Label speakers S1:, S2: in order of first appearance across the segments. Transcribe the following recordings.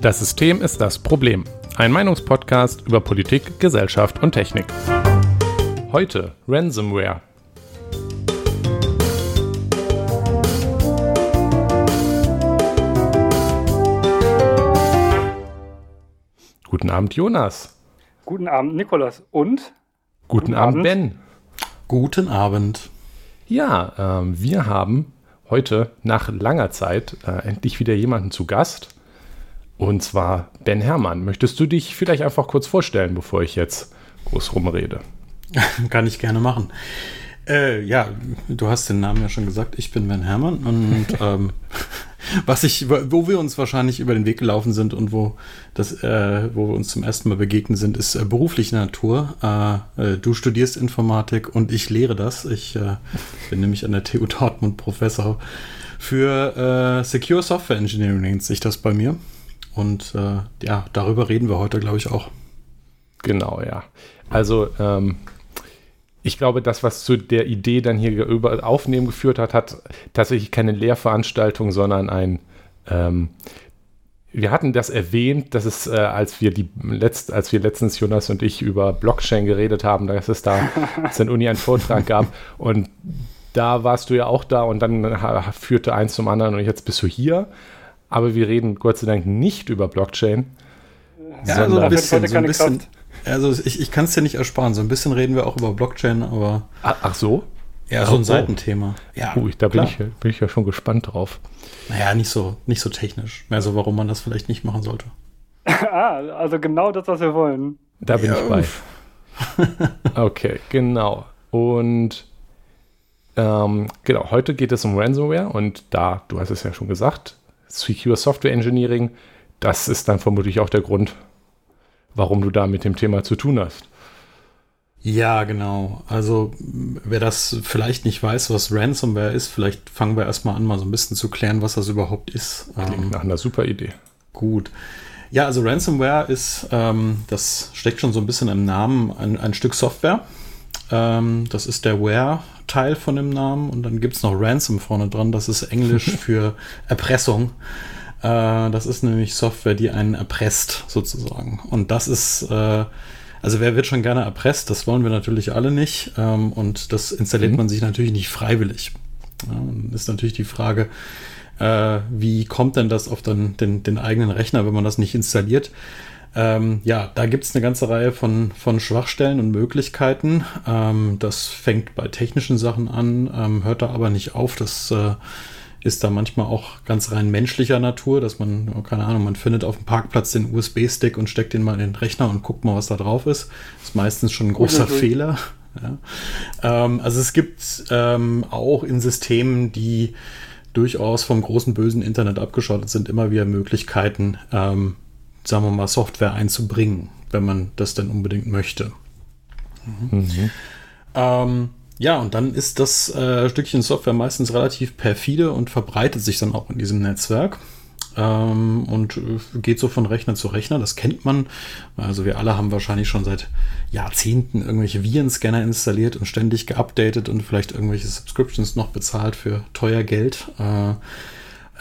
S1: Das System ist das Problem. Ein Meinungspodcast über Politik, Gesellschaft und Technik. Heute Ransomware. Guten Abend, Jonas.
S2: Guten Abend, Nikolas. Und?
S1: Guten, Guten Abend, Abend, Ben.
S3: Guten Abend.
S1: Ja, äh, wir haben heute nach langer Zeit äh, endlich wieder jemanden zu Gast. Und zwar Ben Hermann. Möchtest du dich vielleicht einfach kurz vorstellen, bevor ich jetzt groß rumrede?
S3: Kann ich gerne machen. Äh, ja, du hast den Namen ja schon gesagt. Ich bin Ben Hermann und ähm, was ich, wo wir uns wahrscheinlich über den Weg gelaufen sind und wo das, äh, wo wir uns zum ersten Mal begegnen sind, ist äh, berufliche Natur. Äh, äh, du studierst Informatik und ich lehre das. Ich äh, bin nämlich an der TU Dortmund Professor für Secure Software Engineering nennt sich das bei mir. Und ja, darüber reden wir heute, glaube ich, auch.
S1: Genau, ja. Also, ähm, ich glaube, das, was zu der Idee dann hier über Aufnehmen geführt hat, hat tatsächlich keine Lehrveranstaltung, sondern ein. Ähm, wir hatten das erwähnt, dass es, äh, als wir die letzt, als wir letztens Jonas und ich über Blockchain geredet haben, dass es da in Uni einen Vortrag gab und da warst du ja auch da und dann führte eins zum anderen und jetzt bist du hier aber wir reden Gott sei Dank nicht über Blockchain.
S3: Ja, also ein bisschen, so ein bisschen also ich, ich kann es dir nicht ersparen. So ein bisschen reden wir auch über Blockchain, aber.
S1: Ach, ach so?
S3: Ja, so ein Seitenthema.
S1: Ja, Ui, da bin ich, bin ich ja schon gespannt drauf.
S3: Naja, nicht so, nicht so technisch. Mehr so, warum man das vielleicht nicht machen sollte.
S2: ah, also genau das, was wir wollen.
S1: Da bin ja, ich bei. okay, genau. Und ähm, genau, heute geht es um Ransomware und da, du hast es ja schon gesagt, Secure Software Engineering, das ist dann vermutlich auch der Grund, warum du da mit dem Thema zu tun hast.
S3: Ja, genau. Also wer das vielleicht nicht weiß, was Ransomware ist, vielleicht fangen wir erstmal an, mal so ein bisschen zu klären, was das überhaupt ist.
S1: Klingt ähm, nach einer super Idee.
S3: Gut. Ja, also Ransomware ist, ähm, das steckt schon so ein bisschen im Namen, ein, ein Stück Software. Ähm, das ist der Ware-Teil von dem Namen und dann gibt es noch Ransom vorne dran. Das ist Englisch für Erpressung. Äh, das ist nämlich Software, die einen erpresst, sozusagen. Und das ist, äh, also wer wird schon gerne erpresst? Das wollen wir natürlich alle nicht. Ähm, und das installiert mhm. man sich natürlich nicht freiwillig. Ja, ist natürlich die Frage, äh, wie kommt denn das auf den, den, den eigenen Rechner, wenn man das nicht installiert? Ähm, ja, da gibt es eine ganze Reihe von, von Schwachstellen und Möglichkeiten. Ähm, das fängt bei technischen Sachen an, ähm, hört da aber nicht auf. Das äh, ist da manchmal auch ganz rein menschlicher Natur, dass man, keine Ahnung, man findet auf dem Parkplatz den USB-Stick und steckt den mal in den Rechner und guckt mal, was da drauf ist. Das ist meistens schon ein großer okay. Fehler. Ja. Ähm, also es gibt ähm, auch in Systemen, die durchaus vom großen bösen Internet abgeschottet sind, immer wieder Möglichkeiten, ähm, sagen wir mal, Software einzubringen, wenn man das denn unbedingt möchte. Mhm. Mhm. Ja, und dann ist das äh, Stückchen Software meistens relativ perfide und verbreitet sich dann auch in diesem Netzwerk. Ähm, und äh, geht so von Rechner zu Rechner, das kennt man. Also wir alle haben wahrscheinlich schon seit Jahrzehnten irgendwelche Virenscanner installiert und ständig geupdatet und vielleicht irgendwelche Subscriptions noch bezahlt für teuer Geld. Äh,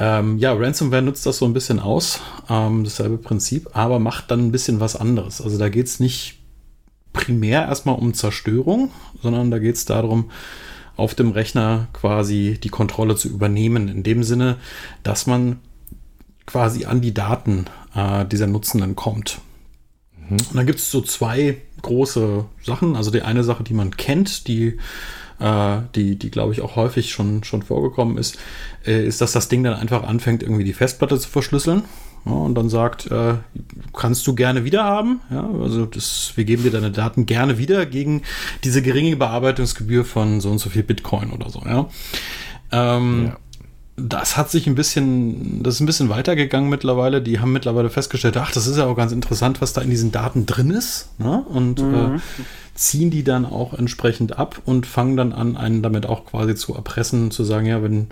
S3: ähm, ja, Ransomware nutzt das so ein bisschen aus, ähm, dasselbe Prinzip, aber macht dann ein bisschen was anderes. Also da geht es nicht primär erstmal um Zerstörung, sondern da geht es darum, auf dem Rechner quasi die Kontrolle zu übernehmen. In dem Sinne, dass man quasi an die Daten äh, dieser Nutzenden kommt. Mhm. Und dann gibt es so zwei große Sachen. Also die eine Sache, die man kennt, die äh, die, die glaube ich auch häufig schon, schon vorgekommen ist, äh, ist, dass das Ding dann einfach anfängt, irgendwie die Festplatte zu verschlüsseln. Ja, und dann sagt, äh, kannst du gerne wieder haben. Ja, also das, wir geben dir deine Daten gerne wieder gegen diese geringe Bearbeitungsgebühr von so und so viel Bitcoin oder so. Ja. Ähm, ja das hat sich ein bisschen, das ist ein bisschen weitergegangen mittlerweile. Die haben mittlerweile festgestellt, ach, das ist ja auch ganz interessant, was da in diesen Daten drin ist. Ne? Und mhm. äh, ziehen die dann auch entsprechend ab und fangen dann an, einen damit auch quasi zu erpressen, zu sagen, ja, wenn,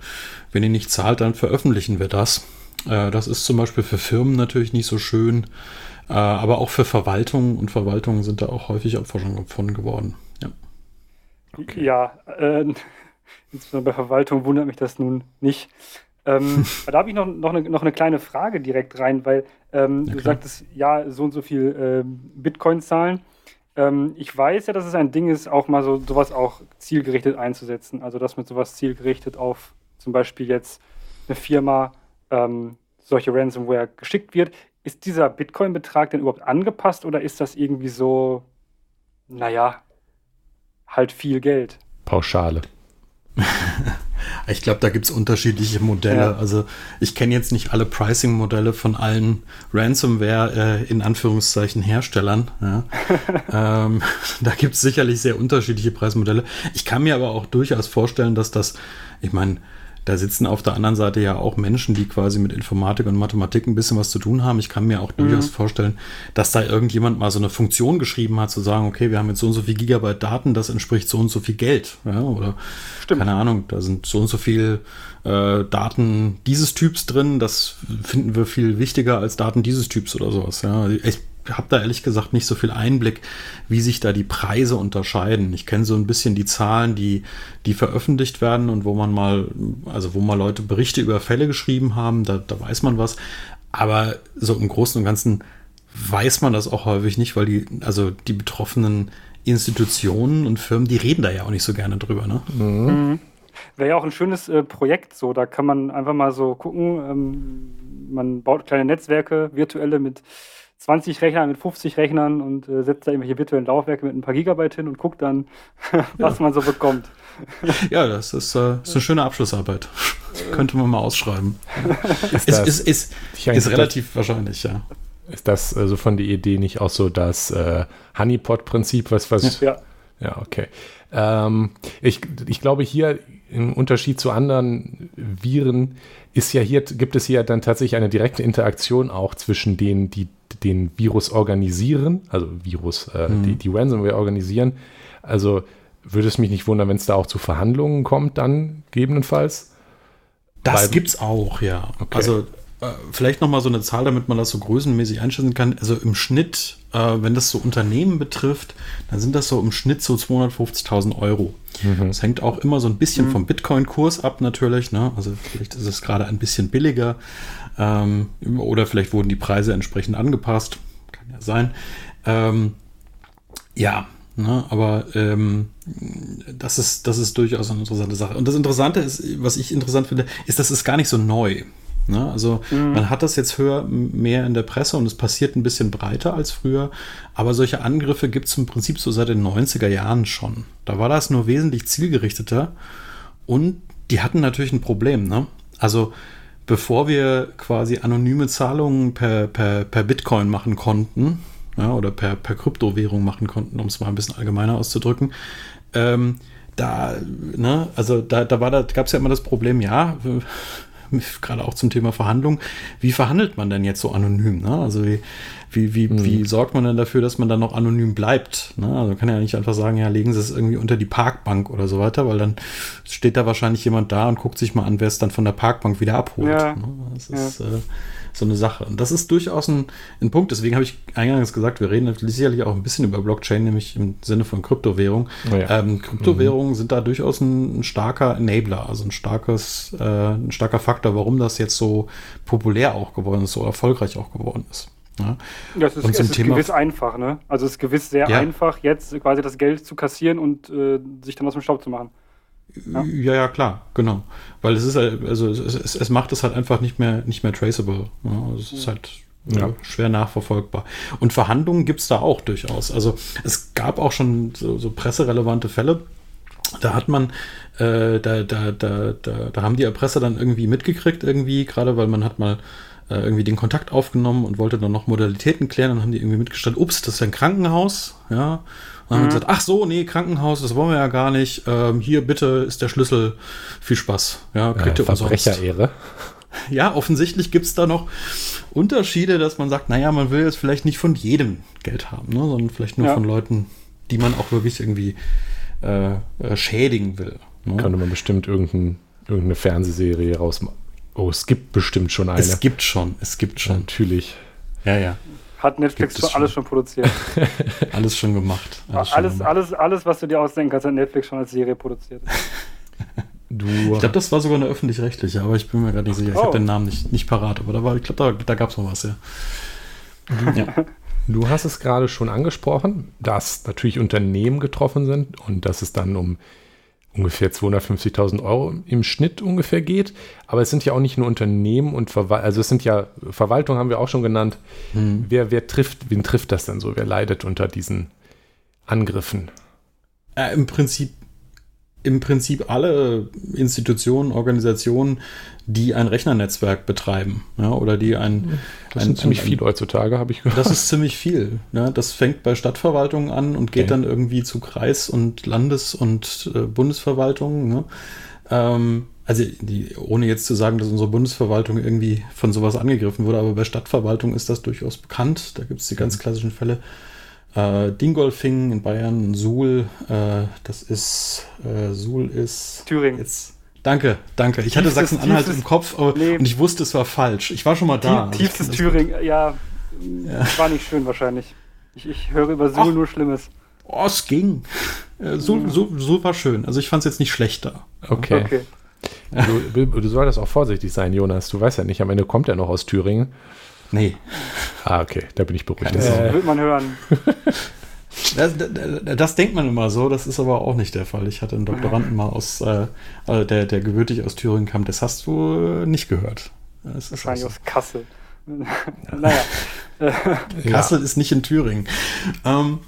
S3: wenn ihr nicht zahlt, dann veröffentlichen wir das. Äh, das ist zum Beispiel für Firmen natürlich nicht so schön, äh, aber auch für Verwaltungen und Verwaltungen sind da auch häufig Opfer schon von geworden. Ja,
S2: okay. ja äh, Insbesondere bei Verwaltung wundert mich das nun nicht. Ähm, da habe ich noch, noch, eine, noch eine kleine Frage direkt rein, weil ähm, du sagtest, ja, so und so viel äh, Bitcoin-Zahlen. Ähm, ich weiß ja, dass es ein Ding ist, auch mal so sowas auch zielgerichtet einzusetzen. Also dass mit sowas zielgerichtet auf zum Beispiel jetzt eine Firma ähm, solche Ransomware geschickt wird. Ist dieser Bitcoin-Betrag denn überhaupt angepasst oder ist das irgendwie so, naja, halt viel Geld?
S1: Pauschale.
S3: ich glaube, da gibt es unterschiedliche Modelle. Ja. Also ich kenne jetzt nicht alle Pricing-Modelle von allen Ransomware äh, in Anführungszeichen Herstellern. Ja. ähm, da gibt es sicherlich sehr unterschiedliche Preismodelle. Ich kann mir aber auch durchaus vorstellen, dass das, ich meine, da sitzen auf der anderen Seite ja auch Menschen, die quasi mit Informatik und Mathematik ein bisschen was zu tun haben. Ich kann mir auch durchaus mhm. vorstellen, dass da irgendjemand mal so eine Funktion geschrieben hat, zu sagen, okay, wir haben jetzt so und so viel Gigabyte Daten, das entspricht so und so viel Geld. Ja, oder Stimmt. keine Ahnung, da sind so und so viel äh, Daten dieses Typs drin, das finden wir viel wichtiger als Daten dieses Typs oder sowas. Ja, ich habe da ehrlich gesagt nicht so viel Einblick, wie sich da die Preise unterscheiden. Ich kenne so ein bisschen die Zahlen, die, die veröffentlicht werden und wo man mal, also wo mal Leute Berichte über Fälle geschrieben haben, da, da weiß man was. Aber so im Großen und Ganzen weiß man das auch häufig nicht, weil die, also die betroffenen Institutionen und Firmen, die reden da ja auch nicht so gerne drüber. Ne? Mhm.
S2: mhm. Wäre ja auch ein schönes äh, Projekt so. Da kann man einfach mal so gucken. Ähm, man baut kleine Netzwerke, virtuelle mit 20 Rechnern mit 50 Rechnern und äh, setzt da irgendwelche virtuellen Laufwerke mit ein paar Gigabyte hin und guckt dann, was ja. man so bekommt.
S3: Ja, das ist, äh, ist eine schöne Abschlussarbeit. Könnte man mal ausschreiben. ist, das, ist, ist, ist, relativ wahrscheinlich, ja.
S1: Ist das also von der Idee nicht auch so das äh, Honeypot-Prinzip, was, was.
S2: Ja.
S1: Ja, okay. Ähm, ich, ich glaube, hier im Unterschied zu anderen Viren ist ja hier, gibt es hier dann tatsächlich eine direkte Interaktion auch zwischen denen, die den Virus organisieren, also Virus, äh, mhm. die, die Ransomware organisieren. Also würde es mich nicht wundern, wenn es da auch zu Verhandlungen kommt, dann gegebenenfalls.
S3: Das gibt es auch, ja. Okay. Also äh, vielleicht noch mal so eine Zahl, damit man das so größenmäßig einschätzen kann. Also im Schnitt, äh, wenn das so Unternehmen betrifft, dann sind das so im Schnitt so 250.000 Euro. Mhm. Das hängt auch immer so ein bisschen mhm. vom Bitcoin-Kurs ab natürlich. Ne? Also vielleicht ist es gerade ein bisschen billiger. Ähm, oder vielleicht wurden die Preise entsprechend angepasst. Kann ja sein. Ähm, ja, ne, aber ähm, das, ist, das ist durchaus eine interessante Sache. Und das Interessante ist, was ich interessant finde, ist, dass es gar nicht so neu. Ne? Also mhm. man hat das jetzt höher mehr in der Presse und es passiert ein bisschen breiter als früher. Aber solche Angriffe gibt es im Prinzip so seit den 90er Jahren schon. Da war das nur wesentlich zielgerichteter und die hatten natürlich ein Problem. Ne? Also bevor wir quasi anonyme Zahlungen per, per, per Bitcoin machen konnten, ja, oder per, per Kryptowährung machen konnten, um es mal ein bisschen allgemeiner auszudrücken, ähm, da, ne, also da, da war da gab es ja immer das Problem, ja, gerade auch zum Thema Verhandlung, wie verhandelt man denn jetzt so anonym? Ne? Also wie, wie, wie, mhm. wie sorgt man denn dafür, dass man dann noch anonym bleibt? Ne? Also kann ja nicht einfach sagen, ja, legen Sie es irgendwie unter die Parkbank oder so weiter, weil dann steht da wahrscheinlich jemand da und guckt sich mal an, wer es dann von der Parkbank wieder abholt. Ja. Ne? Das ist ja. äh, so eine Sache. Und das ist durchaus ein, ein Punkt, deswegen habe ich eingangs gesagt, wir reden sicherlich auch ein bisschen über Blockchain, nämlich im Sinne von Kryptowährung. Oh ja. ähm, Kryptowährungen mhm. sind da durchaus ein, ein, starker Enabler, also ein starkes, äh, ein starker Faktor, warum das jetzt so populär auch geworden ist, so erfolgreich auch geworden ist.
S2: Ja. Das ist, und zum es ist Thema gewiss einfach, ne? Also es ist gewiss sehr ja. einfach, jetzt quasi das Geld zu kassieren und äh, sich dann aus dem Staub zu machen.
S3: Ja, ja, ja klar, genau. Weil es ist halt, also es, es, es, macht es halt einfach nicht mehr, nicht mehr traceable. Ja, also es ist halt ja. schwer nachverfolgbar. Und Verhandlungen gibt es da auch durchaus. Also es gab auch schon so, so presserelevante Fälle. Da hat man, äh, da, da, da, da, da haben die Erpresser dann irgendwie mitgekriegt, irgendwie, gerade weil man hat mal äh, irgendwie den Kontakt aufgenommen und wollte dann noch Modalitäten klären. Dann haben die irgendwie mitgestellt, ups, das ist ein Krankenhaus, ja. Und dann mhm. haben wir gesagt, ach so, nee, Krankenhaus, das wollen wir ja gar nicht. Ähm, hier bitte ist der Schlüssel. Viel Spaß. Ja, kriegt
S1: äh, ihr Verbrecherehre.
S3: Ja, offensichtlich gibt es da noch Unterschiede, dass man sagt, naja, man will jetzt vielleicht nicht von jedem Geld haben, ne, sondern vielleicht nur ja. von Leuten, die man auch wirklich irgendwie äh, äh, schädigen will.
S1: Ne? Könnte man bestimmt irgendein, irgendeine Fernsehserie rausmachen. Oh, es gibt bestimmt schon eine.
S3: Es gibt schon, es gibt schon.
S1: Natürlich.
S3: Ja, ja.
S2: Hat Netflix schon alles schon produziert.
S3: alles schon gemacht.
S2: Alles, alles, schon gemacht. alles, alles, was du dir ausdenken kannst, hat Netflix schon als Serie produziert.
S3: Du, ich glaube, das war sogar eine öffentlich-rechtliche, aber ich bin mir gerade nicht sicher. Ich oh. habe den Namen nicht, nicht parat, aber da war, ich glaube, da, da gab es noch was, ja.
S1: ja. Du hast es gerade schon angesprochen, dass natürlich Unternehmen getroffen sind und dass es dann um ungefähr 250.000 Euro im Schnitt ungefähr geht. Aber es sind ja auch nicht nur Unternehmen und Verwaltung, also es sind ja Verwaltung haben wir auch schon genannt. Hm. Wer, wer trifft, wen trifft das denn so? Wer leidet unter diesen Angriffen?
S3: Äh, Im Prinzip im Prinzip alle Institutionen, Organisationen, die ein Rechnernetzwerk betreiben, ja, oder die ein.
S1: Das sind ein, ziemlich ein, viel heutzutage, habe ich
S3: gehört. Das ist ziemlich viel. Ja. Das fängt bei Stadtverwaltungen an und geht okay. dann irgendwie zu Kreis- und Landes- und äh, Bundesverwaltungen. Ne? Ähm, also die, ohne jetzt zu sagen, dass unsere Bundesverwaltung irgendwie von sowas angegriffen wurde, aber bei Stadtverwaltung ist das durchaus bekannt. Da gibt es die ganz mhm. klassischen Fälle. Äh, Dingolfing in Bayern, Suhl, äh, das ist, äh, Suhl ist.
S2: Thüringen.
S3: Jetzt, danke, danke. Ich hatte Sachsen-Anhalt im Kopf aber, nee. und ich wusste, es war falsch. Ich war schon mal da.
S2: Tiefstes Thüringen, ja, ja, War nicht schön wahrscheinlich. Ich, ich höre über Suhl Ach. nur Schlimmes.
S3: Oh, es ging. So, so, so war schön. Also ich fand es jetzt nicht schlechter.
S1: Okay. okay. Du, du, solltest auch vorsichtig sein, Jonas. Du weißt ja nicht, am Ende kommt er noch aus Thüringen.
S3: Nee.
S1: Ah, okay, da bin ich beruhigt.
S2: Das äh, wird man hören.
S3: Das, das, das, denkt man immer so, das ist aber auch nicht der Fall. Ich hatte einen Doktoranden mal aus, äh, äh der, der gebürtig aus Thüringen kam, das hast du nicht gehört.
S2: Das Wahrscheinlich aus Kassel. naja.
S3: Kassel ja. ist nicht in Thüringen. Ähm,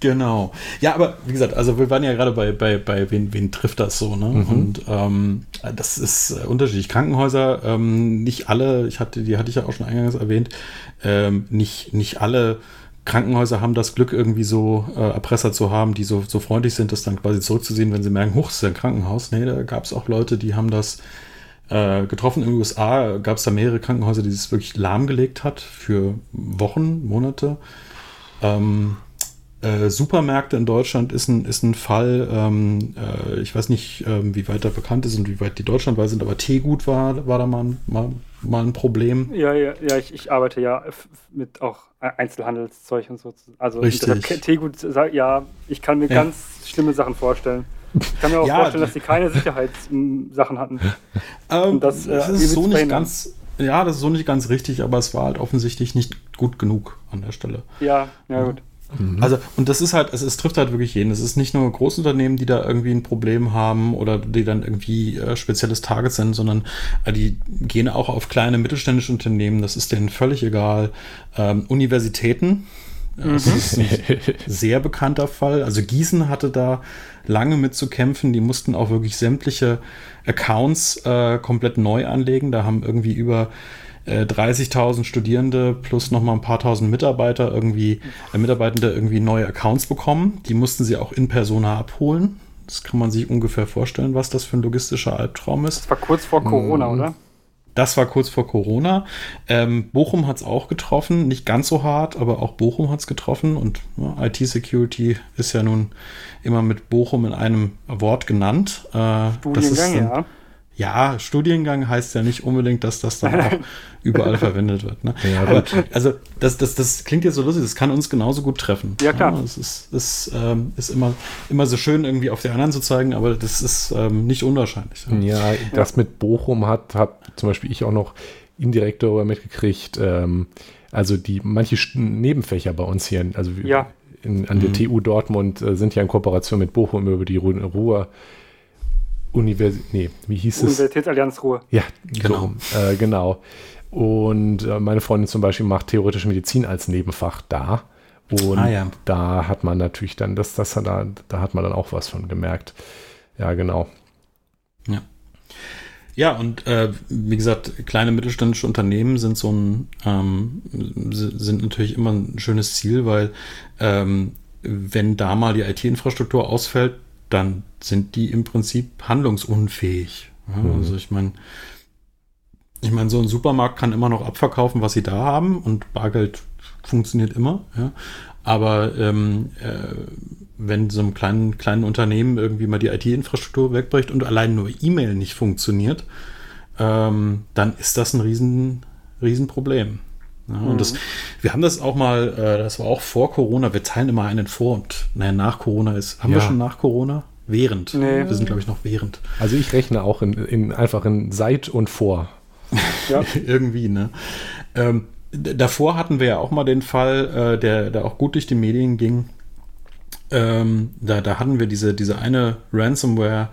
S3: Genau. Ja, aber wie gesagt, also wir waren ja gerade bei, bei, bei wen, wen trifft das so, ne? Mhm. Und ähm, das ist äh, unterschiedlich. Krankenhäuser, ähm, nicht alle, ich hatte, die hatte ich ja auch schon eingangs erwähnt, ähm, nicht, nicht alle Krankenhäuser haben das Glück, irgendwie so äh, Erpresser zu haben, die so, so freundlich sind, das dann quasi zurückzusehen, wenn sie merken, huch, ist ja ein Krankenhaus. Nee, da gab es auch Leute, die haben das äh, getroffen. In den USA gab es da mehrere Krankenhäuser, die es wirklich lahmgelegt hat für Wochen, Monate. Ähm, äh, Supermärkte in Deutschland ist ein, ist ein Fall, ähm, äh, ich weiß nicht, ähm, wie weit da bekannt ist und wie weit die deutschlandweit sind, aber Teegut war, war da mal, mal, mal ein Problem.
S2: Ja, ja, ja ich, ich arbeite ja mit auch Einzelhandelszeug und so. Also
S3: Richtig.
S2: Teegut, ja, ich kann mir ja. ganz schlimme Sachen vorstellen. Ich kann mir auch ja, vorstellen, dass sie keine Sicherheitssachen hatten.
S3: Ähm, das, äh, das ist so nicht ganz, ja, das ist so nicht ganz richtig, aber es war halt offensichtlich nicht gut genug an der Stelle.
S2: Ja, ja, gut.
S3: Mhm. Also, und das ist halt, es, es, trifft halt wirklich jeden. Es ist nicht nur Großunternehmen, die da irgendwie ein Problem haben oder die dann irgendwie äh, spezielles Target sind, sondern äh, die gehen auch auf kleine mittelständische Unternehmen. Das ist denen völlig egal. Ähm, Universitäten, das mhm. ist ein sehr bekannter Fall. Also Gießen hatte da lange mit zu kämpfen. Die mussten auch wirklich sämtliche Accounts äh, komplett neu anlegen. Da haben irgendwie über 30.000 äh, Studierende plus noch mal ein paar tausend Mitarbeiter irgendwie, äh, Mitarbeitende irgendwie neue Accounts bekommen. Die mussten sie auch in Persona abholen. Das kann man sich ungefähr vorstellen, was das für ein logistischer Albtraum ist.
S2: Das war kurz vor Corona, mhm. oder?
S3: Das war kurz vor Corona. Ähm, Bochum hat es auch getroffen, nicht ganz so hart, aber auch Bochum hat es getroffen. Und ja, IT-Security ist ja nun immer mit Bochum in einem Wort genannt.
S2: Äh, Studiengang, ja
S3: ja, Studiengang heißt ja nicht unbedingt, dass das dann auch überall verwendet wird. Ne? Ja, Aber, also das, das, das klingt jetzt so lustig, das kann uns genauso gut treffen.
S2: Ja, klar.
S3: Es ist, das, ähm, ist immer, immer so schön, irgendwie auf die anderen zu zeigen, aber das ist ähm, nicht unwahrscheinlich.
S1: Ja, das mit Bochum hat, hat zum Beispiel ich auch noch indirekt darüber mitgekriegt. Ähm, also die manche Nebenfächer bei uns hier, also
S2: ja.
S1: in, an der mhm. TU Dortmund äh, sind ja in Kooperation mit Bochum über die Ruhr Universität, nee, wie hieß es?
S2: Universitätsallianz Ruhr.
S1: Ja, genau. So, äh, genau. Und äh, meine Freundin zum Beispiel macht theoretische Medizin als Nebenfach da. Und ah, ja. da hat man natürlich dann, das, das, da, da hat man dann auch was von gemerkt. Ja, genau.
S3: Ja. Ja, und äh, wie gesagt, kleine mittelständische Unternehmen sind so ein, ähm, sind natürlich immer ein schönes Ziel, weil ähm, wenn da mal die IT-Infrastruktur ausfällt, dann sind die im Prinzip handlungsunfähig. Ja, mhm. Also ich meine, ich meine, so ein Supermarkt kann immer noch abverkaufen, was sie da haben und Bargeld funktioniert immer. Ja. Aber ähm, äh, wenn so einem kleinen, kleinen Unternehmen irgendwie mal die IT-Infrastruktur wegbricht und allein nur E-Mail nicht funktioniert, ähm, dann ist das ein riesen, riesen Problem. Ja, mhm. Und das, wir haben das auch mal, äh, das war auch vor Corona, wir teilen immer einen vor und naja, nach Corona ist, haben ja. wir schon nach Corona? während. Nee. Wir sind, glaube ich, noch während.
S1: Also ich rechne auch in, in einfach in seit und vor.
S3: Ja. Irgendwie, ne? Ähm, davor hatten wir ja auch mal den Fall, äh, der, der auch gut durch die Medien ging. Ähm, da, da hatten wir diese, diese eine Ransomware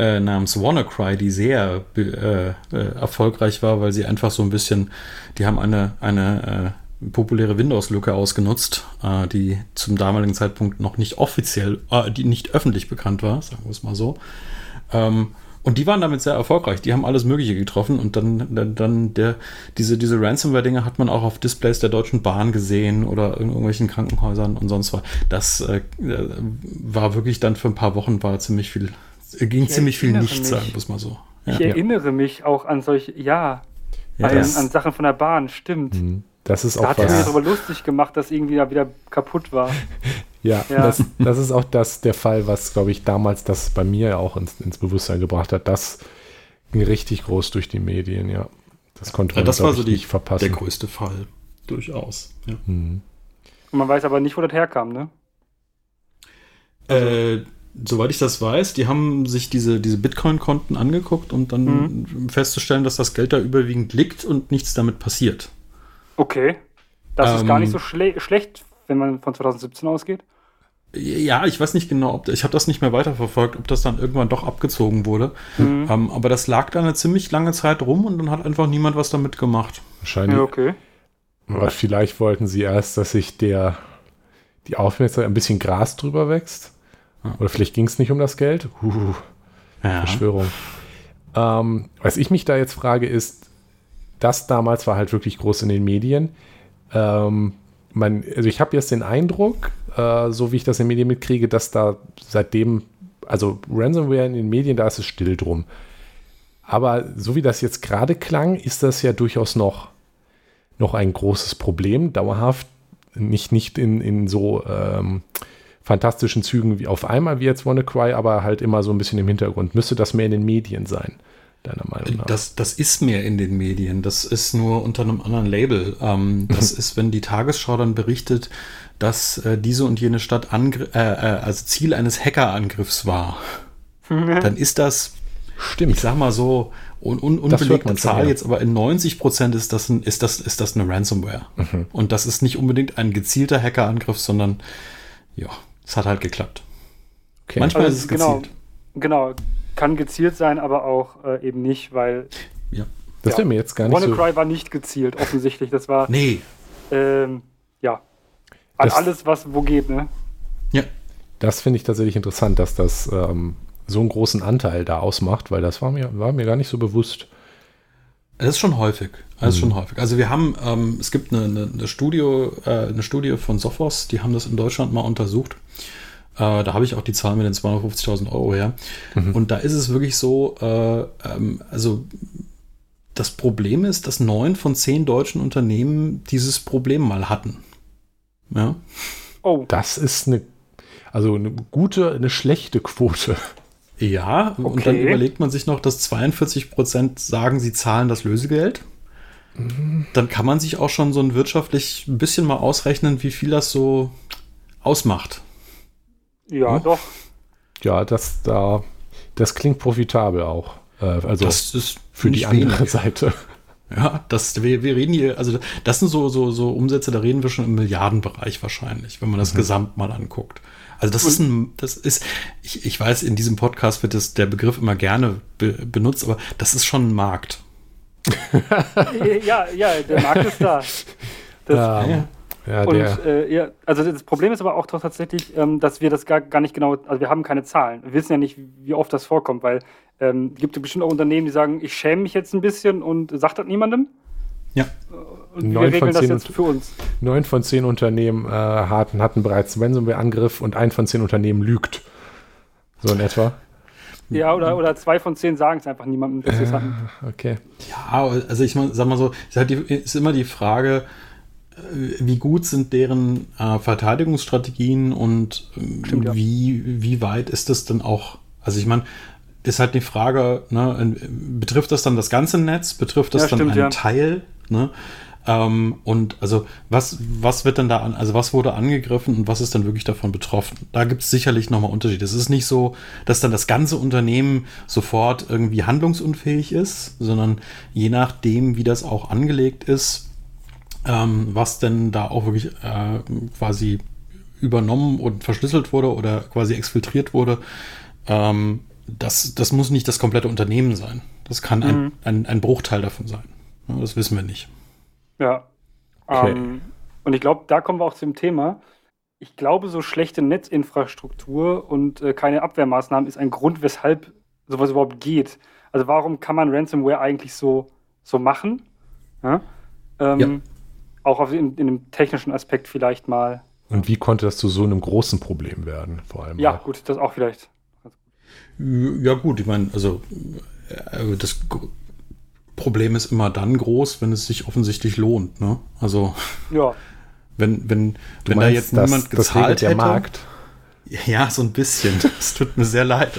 S3: äh, namens WannaCry, die sehr äh, äh, erfolgreich war, weil sie einfach so ein bisschen, die haben eine, eine äh, populäre Windows-Lücke ausgenutzt, äh, die zum damaligen Zeitpunkt noch nicht offiziell, die nicht öffentlich bekannt war, sagen wir es mal so. Ähm, und die waren damit sehr erfolgreich. Die haben alles Mögliche getroffen und dann, dann, dann der, diese, diese Ransomware-Dinge hat man auch auf Displays der Deutschen Bahn gesehen oder in irgendwelchen Krankenhäusern und sonst was. Das äh, war wirklich dann für ein paar Wochen war ziemlich viel, ging ich ziemlich viel nichts, sagen wir es mal so.
S2: Ja. Ich erinnere mich auch an solche, ja, ja an, an, Sachen von der Bahn, stimmt. Mhm.
S1: Das ist auch da
S2: hat was. mir darüber lustig gemacht, dass irgendwie da wieder kaputt war.
S1: Ja, ja. Das, das, ist auch das, der Fall, was, glaube ich, damals das bei mir auch ins, ins, Bewusstsein gebracht hat. Das ging richtig groß durch die Medien, ja.
S3: Das konnte man, ja, das war so die, nicht verpassen. Der größte Fall, durchaus. Ja. Mhm.
S2: Und man weiß aber nicht, wo das herkam, ne?
S3: Also, äh, soweit ich das weiß, die haben sich diese, diese Bitcoin-Konten angeguckt und dann mhm. festzustellen, dass das Geld da überwiegend liegt und nichts damit passiert.
S2: Okay. Das ähm, ist gar nicht ähm, so schle schlecht, wenn man von 2017 ausgeht.
S3: Ja, ich weiß nicht genau, ob ich habe das nicht mehr weiterverfolgt, ob das dann irgendwann doch abgezogen wurde. Mhm. Ähm, aber das lag da eine ziemlich lange Zeit rum und dann hat einfach niemand was damit gemacht.
S1: Wahrscheinlich. Ja, okay. Aber vielleicht wollten sie erst, dass sich der die Aufmerksamkeit ein bisschen Gras drüber wächst. Oder vielleicht ging es nicht um das Geld. Uh, ja. Verschwörung. Ähm, was ich mich da jetzt frage, ist, das damals war halt wirklich groß in den Medien. Ähm, man, also ich habe jetzt den Eindruck, äh, so wie ich das in den Medien mitkriege, dass da seitdem, also Ransomware in den Medien, da ist es still drum. Aber so wie das jetzt gerade klang, ist das ja durchaus noch, noch ein großes Problem, dauerhaft, nicht, nicht in, in so ähm, fantastischen Zügen wie auf einmal wie jetzt WannaCry, aber halt immer so ein bisschen im Hintergrund. Müsste das mehr in den Medien sein? deiner Meinung nach?
S3: Das, das ist mehr in den Medien. Das ist nur unter einem anderen Label. Ähm, das ist, wenn die Tagesschau dann berichtet, dass äh, diese und jene Stadt Angr äh, äh, also Ziel eines Hackerangriffs war. dann ist das,
S1: Stimmt.
S3: ich sag mal so, un, un, unbelegte Zahl jetzt, aber in 90 Prozent ist das, ein, ist, das, ist das eine Ransomware. Mhm. Und das ist nicht unbedingt ein gezielter Hackerangriff, sondern ja, es hat halt geklappt.
S2: Okay. Manchmal also ist es gezielt. Genau, genau kann gezielt sein, aber auch äh, eben nicht, weil.
S1: Ja. Das ja, wäre mir jetzt gar nicht
S2: WannaCry so war nicht gezielt, offensichtlich. Das war.
S3: Nee.
S2: Ähm, ja. An das, alles, was wo geht, ne?
S1: Ja. Das finde ich tatsächlich interessant, dass das ähm, so einen großen Anteil da ausmacht, weil das war mir, war mir gar nicht so bewusst.
S3: Das ist schon häufig. Das ist mhm. schon häufig. Also wir haben, ähm, es gibt eine, eine, eine, Studio, äh, eine Studie von Sophos, die haben das in Deutschland mal untersucht. Äh, da habe ich auch die Zahl mit den 250.000 Euro her. Mhm. Und da ist es wirklich so, äh, ähm, also das Problem ist, dass neun von zehn deutschen Unternehmen dieses Problem mal hatten. Ja.
S1: Oh. Das ist eine, also eine gute, eine schlechte Quote.
S3: Ja, okay. und dann überlegt man sich noch, dass 42 Prozent sagen, sie zahlen das Lösegeld. Mhm. Dann kann man sich auch schon so ein wirtschaftlich ein bisschen mal ausrechnen, wie viel das so ausmacht.
S2: Ja, hm? doch.
S1: Ja, das da, das klingt profitabel auch.
S3: Äh, also das ist für die andere wenig. Seite. Ja, das, wir, wir reden hier, also das sind so, so, so Umsätze, da reden wir schon im Milliardenbereich wahrscheinlich, wenn man das mhm. Gesamt mal anguckt. Also das ist ein, das ist, ich, ich weiß, in diesem Podcast wird das, der Begriff immer gerne be, benutzt, aber das ist schon ein Markt.
S2: ja, ja, der Markt ist da. Das, ja. Ja, und äh, ja, also das Problem ist aber auch tatsächlich, ähm, dass wir das gar, gar nicht genau, also wir haben keine Zahlen. Wir wissen ja nicht, wie oft das vorkommt, weil ähm, gibt es bestimmt auch Unternehmen, die sagen, ich schäme mich jetzt ein bisschen und sagt das niemandem.
S3: Ja.
S1: Und wir regeln das jetzt für uns. Neun von zehn Unternehmen äh, hatten, hatten bereits Ransomware-Angriff und ein von zehn Unternehmen lügt. So in etwa.
S2: Ja, oder, oder zwei von zehn sagen es einfach niemandem, dass sie es hatten.
S1: Okay.
S3: Ja, also ich sag mal so, ist, halt die, ist immer die Frage, äh, wie gut sind deren äh, Verteidigungsstrategien und äh, Stimmt, wie, ja. wie weit ist das denn auch? Also ich meine, ist halt die Frage, ne, betrifft das dann das ganze Netz? Betrifft das ja, dann stimmt, einen ja. Teil? Ne? Ähm, und also was, was wird denn da an, also was wurde angegriffen und was ist dann wirklich davon betroffen? Da gibt es sicherlich nochmal Unterschiede. Es ist nicht so, dass dann das ganze Unternehmen sofort irgendwie handlungsunfähig ist, sondern je nachdem, wie das auch angelegt ist, ähm, was denn da auch wirklich äh, quasi übernommen und verschlüsselt wurde oder quasi exfiltriert wurde, ähm, das, das muss nicht das komplette Unternehmen sein. Das kann ein, mhm. ein, ein Bruchteil davon sein. Das wissen wir nicht.
S2: Ja. Okay. Ähm, und ich glaube, da kommen wir auch zum Thema. Ich glaube, so schlechte Netzinfrastruktur und äh, keine Abwehrmaßnahmen ist ein Grund, weshalb sowas überhaupt geht. Also warum kann man Ransomware eigentlich so, so machen? Ja? Ähm, ja. Auch auf, in, in einem technischen Aspekt vielleicht mal.
S1: Und wie konnte das zu so einem großen Problem werden, vor allem?
S2: Ja, auch? gut, das auch vielleicht.
S3: Ja, gut, ich meine, also äh, das Problem ist immer dann groß, wenn es sich offensichtlich lohnt. Ne? Also
S2: ja.
S3: wenn, wenn, wenn meinst, da jetzt niemand das, gezahlt das
S1: hätte. Der Markt.
S3: Ja, so ein bisschen. Es tut mir sehr leid.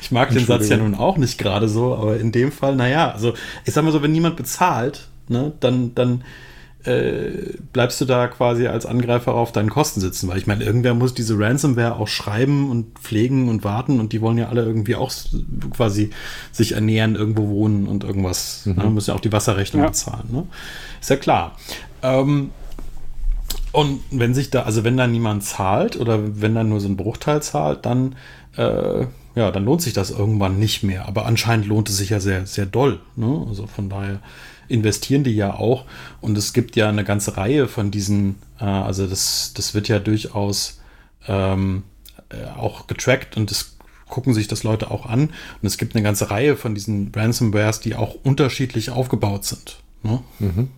S3: ich mag den Satz ja nun auch nicht gerade so, aber in dem Fall, naja, also ich sag mal so, wenn niemand bezahlt, ne, dann, dann äh, bleibst du da quasi als Angreifer auf deinen Kosten sitzen, weil ich meine, irgendwer muss diese Ransomware auch schreiben und pflegen und warten und die wollen ja alle irgendwie auch quasi sich ernähren, irgendwo wohnen und irgendwas, mhm. ne? müssen ja auch die Wasserrechnung ja. bezahlen, ne? Ist ja klar. Ähm, und wenn sich da, also wenn da niemand zahlt oder wenn da nur so ein Bruchteil zahlt, dann äh, ja, dann lohnt sich das irgendwann nicht mehr. Aber anscheinend lohnt es sich ja sehr, sehr doll. Ne? Also von daher investieren die ja auch. Und es gibt ja eine ganze Reihe von diesen, äh, also das, das wird ja durchaus ähm, äh, auch getrackt und das gucken sich das Leute auch an. Und es gibt eine ganze Reihe von diesen Ransomwares, die auch unterschiedlich aufgebaut sind. Ne? Mhm.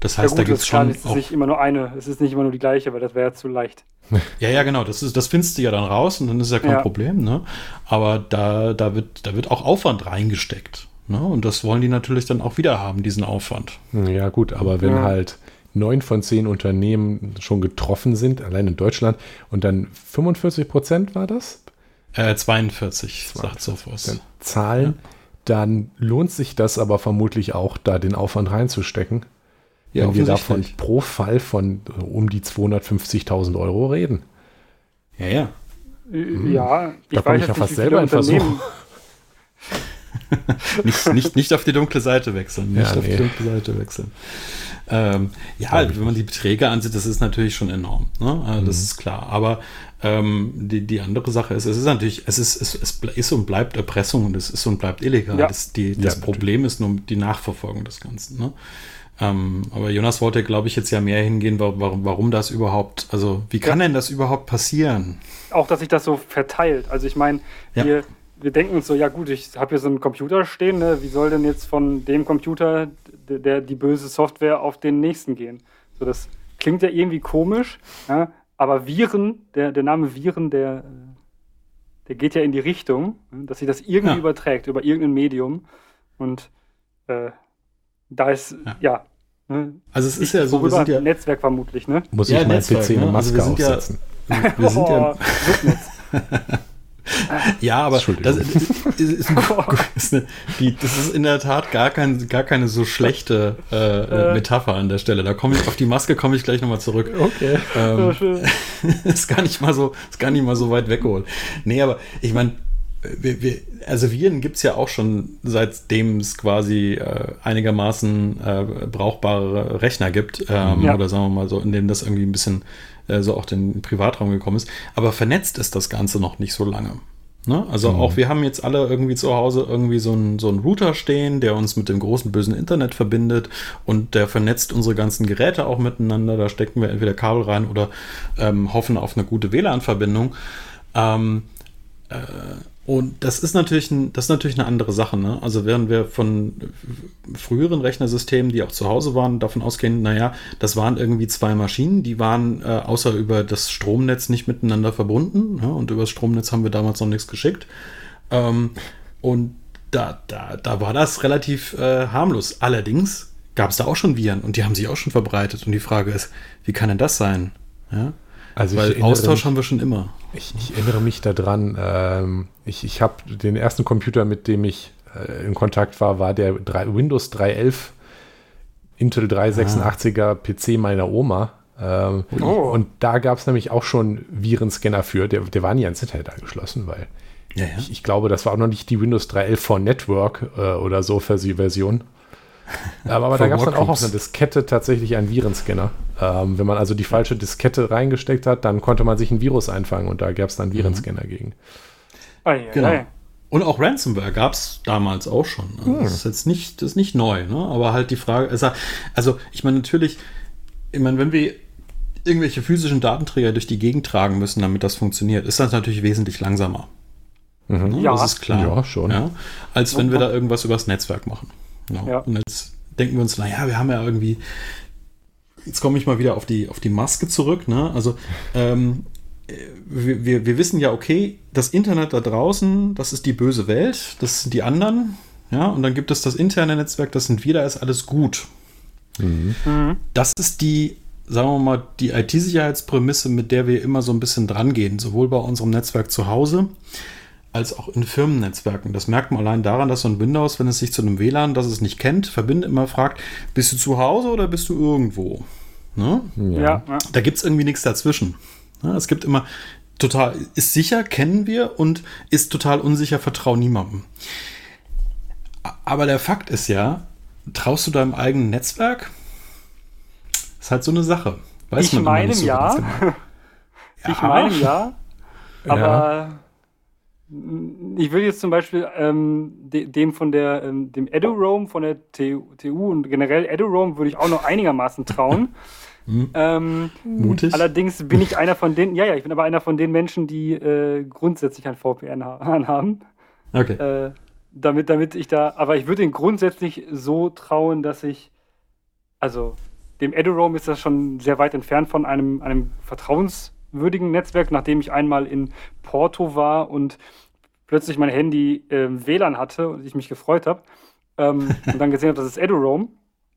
S3: Das heißt, ja gut, da gibt es schon.
S2: Es ist nicht immer nur eine, es ist nicht immer nur die gleiche, weil das wäre ja zu leicht.
S3: Ja, ja, genau. Das, ist, das findest du ja dann raus und dann ist ja kein ja. Problem. Ne? Aber da, da, wird, da wird auch Aufwand reingesteckt. Ne? Und das wollen die natürlich dann auch wieder haben, diesen Aufwand.
S1: Ja, gut, aber wenn ja. halt neun von zehn Unternehmen schon getroffen sind, allein in Deutschland, und dann 45 Prozent war das?
S3: Äh, 42, 42 sagt Sophos.
S1: Zahlen, ja. dann lohnt sich das aber vermutlich auch, da den Aufwand reinzustecken. Ja, wenn wir davon pro Fall von um die 250.000 Euro reden.
S3: Ja, ja.
S2: Ja,
S1: ich da komme ich ja fast selber in Versuch.
S3: nicht, nicht, nicht auf die dunkle Seite wechseln. Nicht ja, auf nee. die dunkle Seite wechseln. Ähm, ja, wenn man die Beträge ansieht, das ist natürlich schon enorm. Ne? Also, mhm. Das ist klar. Aber ähm, die, die andere Sache ist, es ist natürlich, es ist, es, es ist und bleibt Erpressung und es ist und bleibt illegal. Ja. Das, die, das ja, Problem ist nur die Nachverfolgung des Ganzen. Ne? Ähm, aber Jonas wollte, glaube ich, jetzt ja mehr hingehen, warum, warum das überhaupt, also wie kann ja. denn das überhaupt passieren?
S2: Auch, dass sich das so verteilt. Also ich meine, wir, wir denken uns so, ja gut, ich habe hier so einen Computer stehen, ne? wie soll denn jetzt von dem Computer der, der, die böse Software auf den nächsten gehen? So, das klingt ja irgendwie komisch, ja? aber Viren, der, der Name Viren, der, der geht ja in die Richtung, ne? dass sich das irgendwie ja. überträgt über irgendein Medium und äh, da ist, ja, ja
S3: ne? also es ist ja so, wir
S2: sind ja Netzwerk vermutlich, ne?
S1: Muss ich mein PC eine Maske also wir aufsetzen?
S3: Ja, wir sind ja, oh, ja, aber das ist, ist, ist eine, die, das ist in der Tat gar, kein, gar keine so schlechte äh, äh. Metapher an der Stelle. Da komme ich auf die Maske komme ich gleich nochmal zurück.
S2: Okay. Ähm,
S3: ist gar nicht mal so, ist gar nicht mal so weit weggeholt. Nee, aber ich meine, wir, wir, also Viren gibt es ja auch schon seitdem es quasi äh, einigermaßen äh, brauchbare Rechner gibt. Ähm, ja. Oder sagen wir mal so, in dem das irgendwie ein bisschen äh, so auch den Privatraum gekommen ist. Aber vernetzt ist das Ganze noch nicht so lange. Ne? Also mhm. auch wir haben jetzt alle irgendwie zu Hause irgendwie so einen so Router stehen, der uns mit dem großen bösen Internet verbindet und der vernetzt unsere ganzen Geräte auch miteinander. Da stecken wir entweder Kabel rein oder ähm, hoffen auf eine gute WLAN-Verbindung. Ähm, äh, und das ist natürlich, ein, das ist natürlich eine andere Sache. Ne? Also während wir von früheren Rechnersystemen, die auch zu Hause waren, davon ausgehen, naja, das waren irgendwie zwei Maschinen, die waren äh, außer über das Stromnetz nicht miteinander verbunden. Ne? Und über das Stromnetz haben wir damals noch nichts geschickt. Ähm, und da, da, da war das relativ äh, harmlos. Allerdings gab es da auch schon Viren und die haben sich auch schon verbreitet. Und die Frage ist, wie kann denn das sein? Ja?
S1: Also Weil Austausch haben wir schon immer. Ich, ich erinnere mich daran, ähm, ich, ich habe den ersten Computer, mit dem ich äh, in Kontakt war, war der 3, Windows 3.11 Intel 386er ah. PC meiner Oma. Ähm, oh. Und da gab es nämlich auch schon Virenscanner für. Der, der war nie ans Internet angeschlossen, weil ja, ja. Ich, ich, glaube, das war auch noch nicht die Windows 3.11 for Network äh, oder so für die Version. Aber, aber da gab es dann auch auf einer Diskette tatsächlich einen Virenscanner. Ähm, wenn man also die falsche Diskette reingesteckt hat, dann konnte man sich ein Virus einfangen und da gab es dann Virenscanner mhm. gegen.
S3: Oh, ja, genau. Und auch Ransomware gab es damals auch schon. Also hm. Das ist jetzt nicht, das ist nicht neu, ne? aber halt die Frage, also, also ich meine natürlich, ich meine, wenn wir irgendwelche physischen Datenträger durch die Gegend tragen müssen, damit das funktioniert, ist das natürlich wesentlich langsamer. Mhm. Ne? Ja. Das ist klar. Ja, schon. Ja? Als wenn wir da irgendwas übers Netzwerk machen. Genau. Ja. Und jetzt denken wir uns, naja, wir haben ja irgendwie, jetzt komme ich mal wieder auf die, auf die Maske zurück, ne? Also, ähm, wir, wir, wir wissen ja, okay, das Internet da draußen, das ist die böse Welt, das sind die anderen, ja, und dann gibt es das interne Netzwerk, das sind wir, da ist alles gut. Mhm. mhm. Das ist die, sagen wir mal, die IT-Sicherheitsprämisse, mit der wir immer so ein bisschen dran gehen, sowohl bei unserem Netzwerk zu Hause, als auch in Firmennetzwerken. Das merkt man allein daran, dass so ein Windows, wenn es sich zu einem WLAN, das es nicht kennt, verbindet, immer fragt, bist du zu Hause oder bist du irgendwo? Ne? Ja. ja. Da gibt es irgendwie nichts dazwischen. Ne? Es gibt immer total, ist sicher, kennen wir und ist total unsicher, vertrau niemandem. Aber der Fakt ist ja, traust du deinem eigenen Netzwerk? Ist halt so eine Sache.
S2: Weiß ich meine so ja. Genau. ich meine ja. Aber ja. Ich würde jetzt zum Beispiel ähm, de dem von der, ähm, dem EduRoam von der TU, TU und generell EduRoam würde ich auch noch einigermaßen trauen. Hm. ähm, Mutig. Allerdings bin ich einer von den, ja, ja, ich bin aber einer von den Menschen, die äh, grundsätzlich ein VPN haben. Okay. Äh, damit, damit ich da, aber ich würde ihn grundsätzlich so trauen, dass ich, also dem EduRoam ist das schon sehr weit entfernt von einem, einem Vertrauens- würdigen Netzwerk, nachdem ich einmal in Porto war und plötzlich mein Handy äh, WLAN hatte und ich mich gefreut habe ähm, und dann gesehen habe, das ist EduRoam.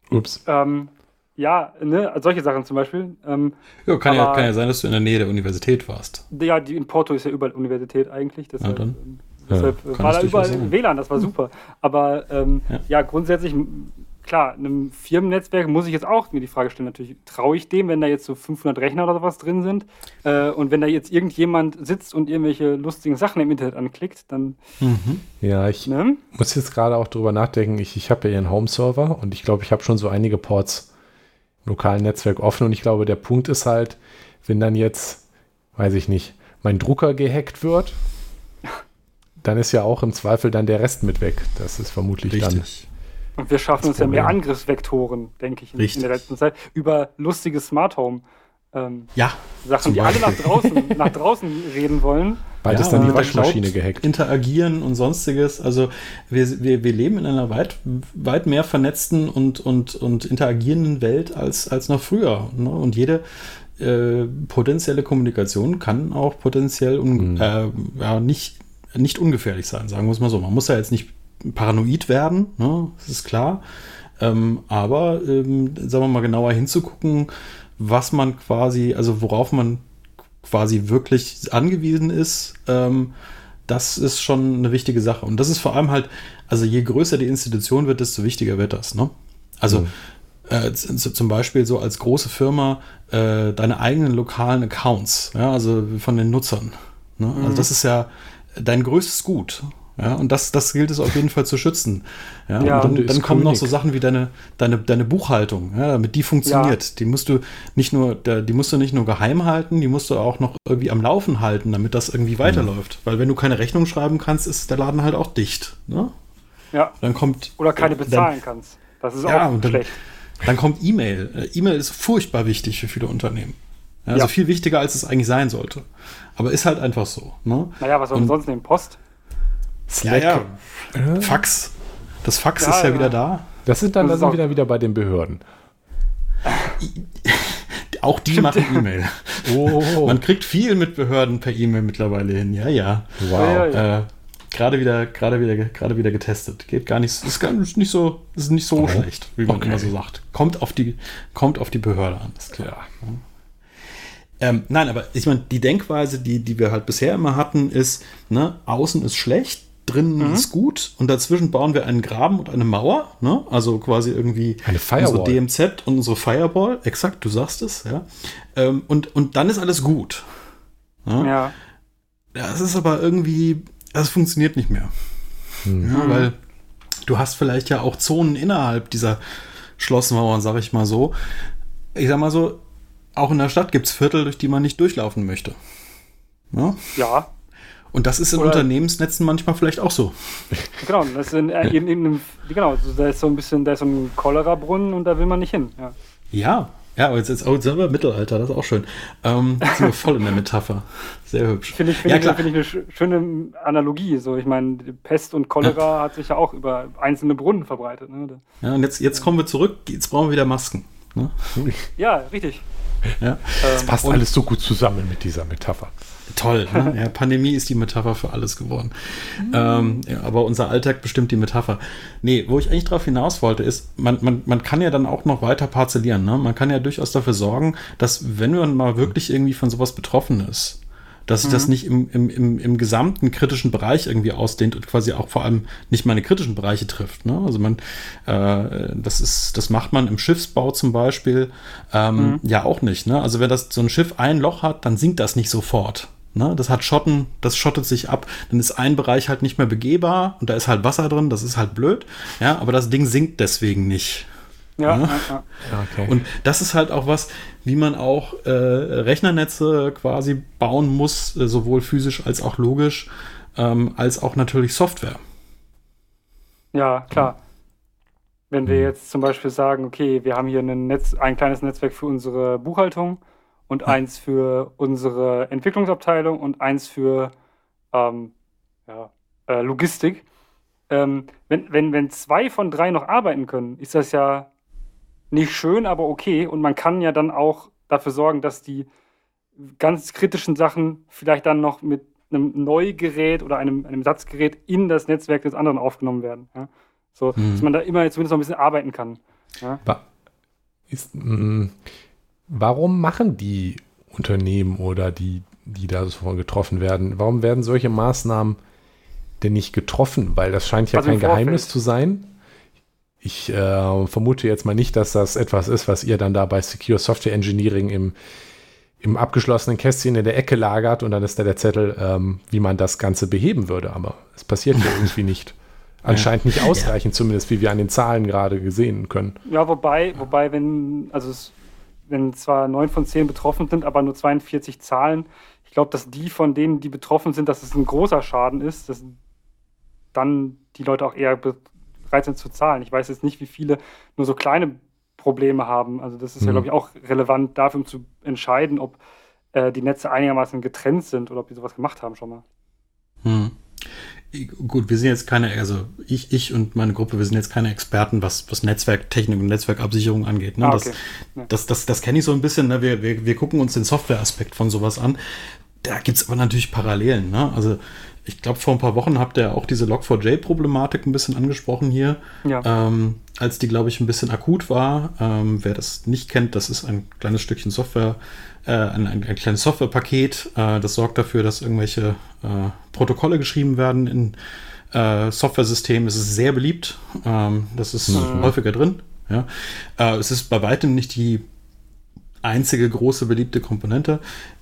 S2: Ups. Ähm, ja, ne, solche Sachen zum Beispiel. Ähm,
S3: ja, kann, aber, ja, kann ja sein, dass du in der Nähe der Universität warst.
S2: Ja, die, in Porto ist ja überall Universität eigentlich. Deshalb, ja, dann. Ähm, deshalb ja, war da überall WLAN, das war super. Aber ähm, ja. grundsätzlich klar, einem Firmennetzwerk muss ich jetzt auch mir die Frage stellen, natürlich, traue ich dem, wenn da jetzt so 500 Rechner oder sowas drin sind äh, und wenn da jetzt irgendjemand sitzt und irgendwelche lustigen Sachen im Internet anklickt, dann...
S1: Mhm. Ja, ich ne? muss jetzt gerade auch drüber nachdenken, ich, ich habe ja hier einen Home-Server und ich glaube, ich habe schon so einige Ports im lokalen Netzwerk offen und ich glaube, der Punkt ist halt, wenn dann jetzt, weiß ich nicht, mein Drucker gehackt wird, dann ist ja auch im Zweifel dann der Rest mit weg. Das ist vermutlich Richtig. dann
S2: und wir schaffen uns ja mehr Angriffsvektoren, denke ich, in, in, der letzten Zeit, über lustige Smart Home. Ähm,
S3: ja,
S2: Sachen, die alle nach draußen, nach draußen reden wollen.
S3: Bald ja, ist dann die Waschmaschine gehackt. Interagieren und sonstiges. Also wir, wir, wir leben in einer weit, weit mehr vernetzten und, und, und interagierenden Welt als, als noch früher. Ne? Und jede äh, potenzielle Kommunikation kann auch potenziell un, mhm. äh, ja, nicht, nicht ungefährlich sein, sagen wir es mal so. Man muss ja jetzt nicht paranoid werden, ne? das ist klar. Ähm, aber ähm, sagen wir mal genauer hinzugucken, was man quasi, also worauf man quasi wirklich angewiesen ist, ähm, das ist schon eine wichtige Sache. Und das ist vor allem halt, also je größer die Institution wird, desto wichtiger wird das. Ne? Also mhm. äh, zum Beispiel so als große Firma äh, deine eigenen lokalen Accounts, ja, also von den Nutzern. Ne? Also mhm. Also das ist ja dein größtes Gut. Ja, und das, das gilt es auf jeden Fall zu schützen. Ja, ja und dann, dann kommen noch so Sachen wie deine, deine, deine Buchhaltung, ja, damit die funktioniert. Ja. Die musst du nicht nur, die musst du nicht nur geheim halten, die musst du auch noch irgendwie am Laufen halten, damit das irgendwie weiterläuft. Mhm. Weil wenn du keine Rechnung schreiben kannst, ist der Laden halt auch dicht. Ne?
S2: Ja.
S3: Dann kommt.
S2: Oder keine bezahlen dann, kannst. Das ist ja, auch
S3: dann, schlecht. Dann kommt E-Mail. Äh, E-Mail ist furchtbar wichtig für viele Unternehmen. Ja, also viel wichtiger, als es eigentlich sein sollte. Aber ist halt einfach so. Ne?
S2: Naja, was soll denn sonst nehmen? Post?
S3: Slack. Ja, ja. Fax. Das Fax ja, ist ja, ja, wieder da.
S1: Das sind dann, das sind wieder wieder bei den Behörden.
S3: Auch die Stimmt. machen E-Mail. Oh. Man kriegt viel mit Behörden per E-Mail mittlerweile hin. Ja, ja. Wow. Äh, gerade wieder, gerade wieder, gerade wieder getestet. Geht gar nicht, ist gar nicht so, ist nicht so oh. schlecht, wie man okay. immer so sagt. Kommt auf die, kommt auf die Behörde an, ist klar. Ähm, nein, aber ich meine, die Denkweise, die, die wir halt bisher immer hatten, ist, ne, außen ist schlecht, drinnen mhm. ist gut und dazwischen bauen wir einen Graben und eine Mauer, ne? also quasi irgendwie
S1: eine Firewall.
S3: unsere DMZ und unsere Firewall, exakt, du sagst es, ja. Ähm, und, und dann ist alles gut.
S2: Ja. ja.
S3: Das ist aber irgendwie, das funktioniert nicht mehr. Mhm. Ja, weil du hast vielleicht ja auch Zonen innerhalb dieser Schlossmauern, sag ich mal so. Ich sag mal so, auch in der Stadt gibt es Viertel, durch die man nicht durchlaufen möchte.
S2: Ja. ja.
S3: Und das ist in Oder Unternehmensnetzen manchmal vielleicht auch so.
S2: Genau, das ist in, äh, in, in, in, genau, da ist so ein bisschen, da ist so ein Cholera-Brunnen und da will man nicht hin. Ja,
S3: ja, ja aber jetzt, jetzt, oh, jetzt sind wir Mittelalter, das ist auch schön. Ähm, jetzt sind wir voll in der Metapher. Sehr hübsch.
S2: Finde ich, find ja, ich, find ich eine schöne Analogie. So, ich meine, Pest und Cholera ja. hat sich ja auch über einzelne Brunnen verbreitet. Ne?
S3: Ja, und jetzt, jetzt kommen wir zurück, jetzt brauchen wir wieder Masken. Ne?
S2: Ja, richtig.
S1: Ja. Das passt ähm, alles so gut zusammen mit dieser Metapher.
S3: Toll. Ne? Ja, Pandemie ist die Metapher für alles geworden. Mhm. Ähm, ja, aber unser Alltag bestimmt die Metapher. Nee, wo ich eigentlich darauf hinaus wollte, ist, man, man, man kann ja dann auch noch weiter parzellieren. Ne? Man kann ja durchaus dafür sorgen, dass, wenn man mal wirklich irgendwie von sowas betroffen ist, dass sich mhm. das nicht im, im, im, im gesamten kritischen Bereich irgendwie ausdehnt und quasi auch vor allem nicht meine kritischen Bereiche trifft. Ne? Also man, äh, das ist, das macht man im Schiffsbau zum Beispiel ähm, mhm. ja auch nicht. Ne? Also wenn das so ein Schiff ein Loch hat, dann sinkt das nicht sofort. Ne, das hat Schotten, das schottet sich ab. Dann ist ein Bereich halt nicht mehr begehbar und da ist halt Wasser drin, das ist halt blöd. Ja, aber das Ding sinkt deswegen nicht.
S2: Ja, ne? ja,
S3: ja. Okay. Und das ist halt auch was, wie man auch äh, Rechnernetze quasi bauen muss, äh, sowohl physisch als auch logisch, ähm, als auch natürlich Software.
S2: Ja, klar. Wenn wir mhm. jetzt zum Beispiel sagen, okay, wir haben hier ein, Netz, ein kleines Netzwerk für unsere Buchhaltung und eins für unsere Entwicklungsabteilung und eins für ähm, ja, äh, Logistik. Ähm, wenn, wenn, wenn zwei von drei noch arbeiten können, ist das ja nicht schön, aber okay. Und man kann ja dann auch dafür sorgen, dass die ganz kritischen Sachen vielleicht dann noch mit einem Neugerät oder einem, einem Satzgerät in das Netzwerk des anderen aufgenommen werden. Ja? So, mhm. dass man da immer zumindest noch ein bisschen arbeiten kann. Ja?
S1: Ist, mh, mm, Warum machen die Unternehmen oder die, die davon getroffen werden, warum werden solche Maßnahmen denn nicht getroffen? Weil das scheint ja also kein Geheimnis zu sein. Ich äh, vermute jetzt mal nicht, dass das etwas ist, was ihr dann da bei Secure Software Engineering im, im abgeschlossenen Kästchen in der Ecke lagert und dann ist da der Zettel, ähm, wie man das Ganze beheben würde. Aber es passiert ja irgendwie nicht. Anscheinend nicht ausreichend, ja. zumindest wie wir an den Zahlen gerade gesehen können.
S2: Ja, wobei, wobei, wenn, also es wenn zwar neun von zehn betroffen sind, aber nur 42 zahlen, ich glaube, dass die von denen, die betroffen sind, dass es ein großer Schaden ist, dass dann die Leute auch eher bereit sind zu zahlen. Ich weiß jetzt nicht, wie viele nur so kleine Probleme haben. Also das ist mhm. ja, glaube ich, auch relevant dafür, um zu entscheiden, ob äh, die Netze einigermaßen getrennt sind oder ob die sowas gemacht haben schon mal.
S3: Mhm gut, wir sind jetzt keine, also ich, ich und meine Gruppe, wir sind jetzt keine Experten, was, was Netzwerktechnik und Netzwerkabsicherung angeht. Ne? Ah, okay. Das, das, das, das kenne ich so ein bisschen. Ne? Wir, wir, wir gucken uns den Softwareaspekt von sowas an. Da gibt es aber natürlich Parallelen. Ne? Also ich glaube, vor ein paar Wochen habt ihr auch diese Log4j-Problematik ein bisschen angesprochen hier. Ja. Ähm, als die, glaube ich, ein bisschen akut war. Ähm, wer das nicht kennt, das ist ein kleines Stückchen Software, äh, ein, ein, ein, kleines Softwarepaket. Äh, das sorgt dafür, dass irgendwelche äh, Protokolle geschrieben werden in äh, Software-Systemen. Es ist sehr beliebt. Ähm, das ist mhm. häufiger drin. Ja. Äh, es ist bei weitem nicht die einzige große beliebte Komponente.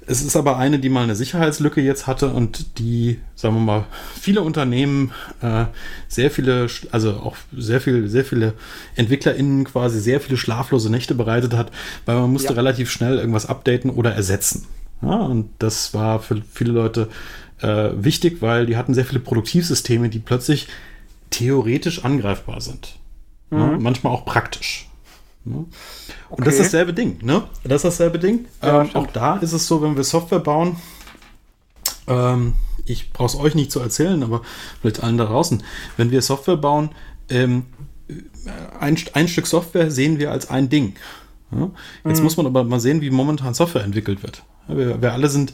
S3: Es ist aber eine, die mal eine Sicherheitslücke jetzt hatte und die, sagen wir mal, viele Unternehmen, äh, sehr viele, also auch sehr viel, sehr viele EntwicklerInnen quasi sehr viele schlaflose Nächte bereitet hat, weil man musste ja. relativ schnell irgendwas updaten oder ersetzen. Ja, und das war für viele Leute äh, wichtig, weil die hatten sehr viele Produktivsysteme, die plötzlich theoretisch angreifbar sind. Mhm. Ja, manchmal auch praktisch. Ne? Und das ist dasselbe Ding, ne? Das ist dasselbe Ding. Ja, ähm, auch da ist es so, wenn wir Software bauen, ähm, ich brauche es euch nicht zu erzählen, aber vielleicht allen da draußen, wenn wir Software bauen, ähm, ein, ein Stück Software sehen wir als ein Ding. Ja? Jetzt mhm. muss man aber mal sehen, wie momentan Software entwickelt wird. Wir, wir alle sind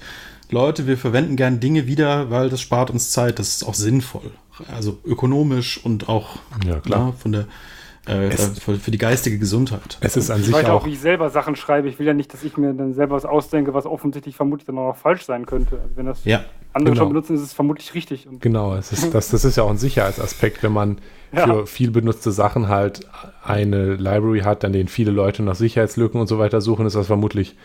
S3: Leute, wir verwenden gern Dinge wieder, weil das spart uns Zeit, das ist auch sinnvoll. Also ökonomisch und auch ja, klar. Na, von der äh, für, für, die geistige Gesundheit.
S1: Es ist an
S2: ich
S1: sich
S2: weiß
S1: auch,
S2: wie ich selber Sachen schreibe. Ich will ja nicht, dass ich mir dann selber was ausdenke, was offensichtlich vermutlich dann auch falsch sein könnte. Also wenn das
S3: ja.
S2: andere genau. schon benutzen, ist es vermutlich richtig.
S1: Und genau, es ist, das, das ist ja auch ein Sicherheitsaspekt, wenn man ja. für viel benutzte Sachen halt eine Library hat, an denen viele Leute nach Sicherheitslücken und so weiter suchen, ist das vermutlich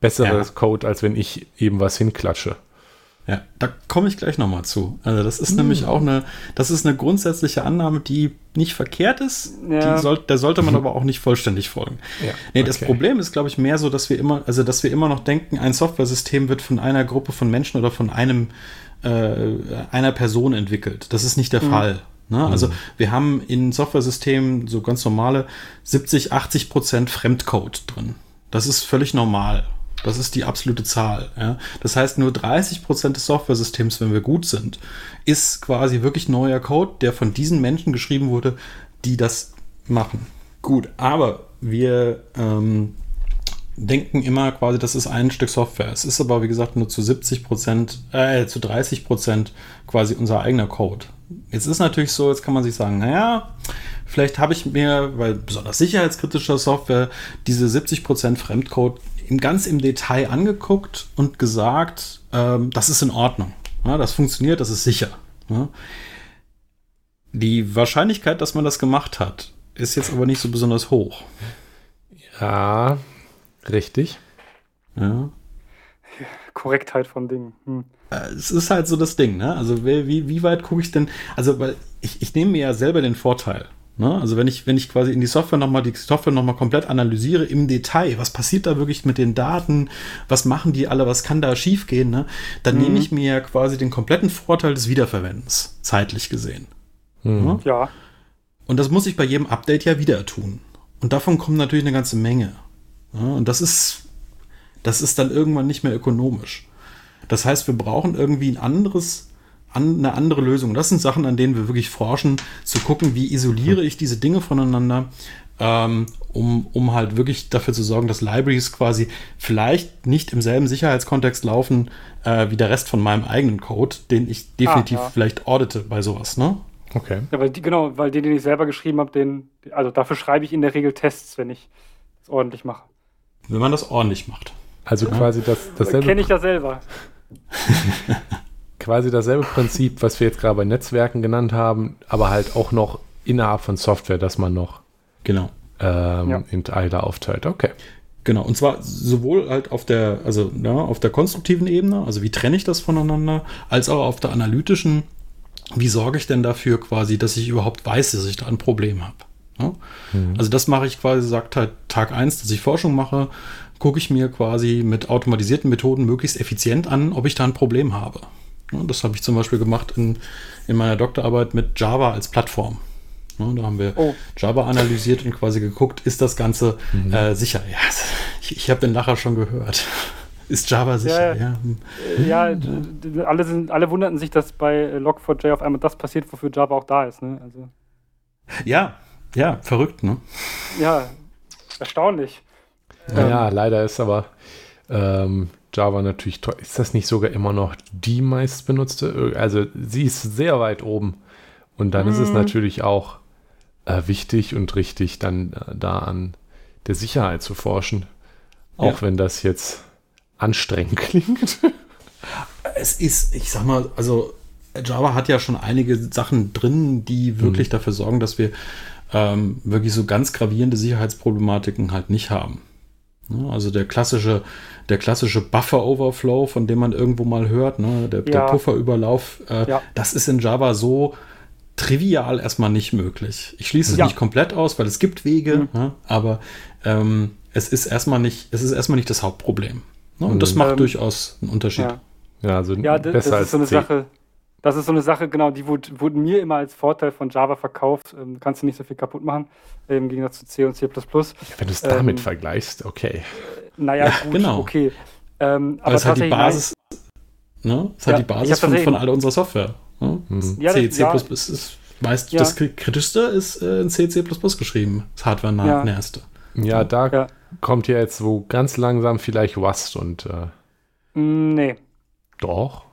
S1: besseres ja. Code, als wenn ich eben was hinklatsche.
S3: Ja, da komme ich gleich nochmal zu. Also das ist mhm. nämlich auch eine, das ist eine grundsätzliche Annahme, die nicht verkehrt ist. Ja. Soll, der sollte man aber auch nicht vollständig folgen. Ja, nee, okay. das Problem ist, glaube ich, mehr so, dass wir immer, also dass wir immer noch denken, ein Software-System wird von einer Gruppe von Menschen oder von einem äh, einer Person entwickelt. Das ist nicht der mhm. Fall. Ne? Also mhm. wir haben in Software-Systemen so ganz normale 70, 80 Prozent Fremdcode drin. Das ist völlig normal. Das ist die absolute Zahl. Ja? Das heißt, nur 30 Prozent des Software-Systems, wenn wir gut sind, ist quasi wirklich neuer Code, der von diesen Menschen geschrieben wurde, die das machen. Gut, aber wir ähm, denken immer quasi, das ist ein Stück Software. Es ist aber, wie gesagt, nur zu 70 Prozent, äh, zu 30 Prozent quasi unser eigener Code. Jetzt ist natürlich so, jetzt kann man sich sagen, naja, vielleicht habe ich mir, weil besonders sicherheitskritischer Software, diese 70 Prozent Fremdcode im ganz im Detail angeguckt und gesagt, ähm, das ist in Ordnung. Ja, das funktioniert, das ist sicher. Ja. Die Wahrscheinlichkeit, dass man das gemacht hat, ist jetzt aber nicht so besonders hoch.
S1: Ja, richtig.
S2: Ja. Korrektheit von Dingen. Hm.
S3: Äh, es ist halt so das Ding, ne? Also wie, wie weit gucke ich denn? Also, weil ich, ich nehme mir ja selber den Vorteil. Ne? Also wenn ich, wenn ich quasi in die Software nochmal, die Software nochmal komplett analysiere im Detail, was passiert da wirklich mit den Daten, was machen die alle, was kann da schiefgehen, ne? dann mhm. nehme ich mir quasi den kompletten Vorteil des Wiederverwendens, zeitlich gesehen.
S2: Mhm. Ne? Ja.
S3: Und das muss ich bei jedem Update ja wieder tun. Und davon kommt natürlich eine ganze Menge. Ja? Und das ist, das ist dann irgendwann nicht mehr ökonomisch. Das heißt, wir brauchen irgendwie ein anderes an, eine andere Lösung. Das sind Sachen, an denen wir wirklich forschen, zu gucken, wie isoliere ich diese Dinge voneinander, ähm, um, um halt wirklich dafür zu sorgen, dass Libraries quasi vielleicht nicht im selben Sicherheitskontext laufen äh, wie der Rest von meinem eigenen Code, den ich definitiv ah, ja. vielleicht audite bei sowas, ne?
S2: Okay. Ja, weil die, genau, weil den, den ich selber geschrieben habe, den, also dafür schreibe ich in der Regel Tests, wenn ich das ordentlich mache.
S3: Wenn man das ordentlich macht.
S1: Also ja. quasi das, dasselbe.
S2: Kenne ich ja selber.
S1: quasi dasselbe Prinzip, was wir jetzt gerade bei Netzwerken genannt haben, aber halt auch noch innerhalb von Software, dass man noch
S3: genau.
S1: ähm, ja. in Teile aufteilt. Okay.
S3: Genau, und zwar sowohl halt auf der, also ja, auf der konstruktiven Ebene, also wie trenne ich das voneinander, als auch auf der analytischen, wie sorge ich denn dafür quasi, dass ich überhaupt weiß, dass ich da ein Problem habe. Ja? Mhm. Also das mache ich quasi, sagt halt Tag 1, dass ich Forschung mache, gucke ich mir quasi mit automatisierten Methoden möglichst effizient an, ob ich da ein Problem habe. Das habe ich zum Beispiel gemacht in, in meiner Doktorarbeit mit Java als Plattform. Da haben wir oh. Java analysiert und quasi geguckt, ist das Ganze mhm. äh, sicher? Ja, ich, ich habe den nachher schon gehört. Ist Java sicher?
S2: Ja, ja. ja, alle, sind, alle wunderten sich, dass bei Log4j auf einmal das passiert, wofür Java auch da ist. Ne? Also.
S3: Ja, ja, verrückt, ne?
S2: Ja, erstaunlich.
S1: Ja, ähm, leider ist aber ähm, Java natürlich toll. Ist das nicht sogar immer noch die meistbenutzte? Also sie ist sehr weit oben. Und dann mm. ist es mhm. natürlich auch äh, wichtig und richtig, dann äh, da an der Sicherheit zu forschen. Auch ja. wenn das jetzt anstrengend klingt.
S3: es ist, ich sag mal, also Java hat ja schon einige Sachen drin, die wirklich mm. dafür sorgen, dass wir ähm, wirklich so ganz gravierende Sicherheitsproblematiken halt nicht haben. Also der klassische der klassische Buffer-Overflow, von dem man irgendwo mal hört, ne? der, ja. der Pufferüberlauf, äh, ja. das ist in Java so trivial erstmal nicht möglich. Ich schließe es ja. nicht komplett aus, weil es gibt Wege, mhm. ne? aber ähm, es ist erstmal nicht, es ist erstmal nicht das Hauptproblem. Ne? Und das mhm. macht ähm, durchaus einen Unterschied.
S2: Ja, also ja besser das ist so eine C. Sache. Das ist so eine Sache, genau, die wurde, wurde mir immer als Vorteil von Java verkauft. Ähm, kannst du nicht so viel kaputt machen, im Gegensatz zu C und C.
S1: Wenn du es damit ähm, vergleichst, okay.
S2: Naja, ja, gut, genau. okay.
S3: Ähm, aber es hat die Basis, ne? Es ja, hat die Basis von, von all unserer Software. Ne? Mhm. Ja, C, C++ ja. ist meist das Kritischste ist äh, in C, C++ geschrieben. Das Hardware-näherste.
S1: Ja. ja, da kommt ja jetzt wo ganz langsam vielleicht Rust und
S2: äh, mm, Nee.
S1: Doch.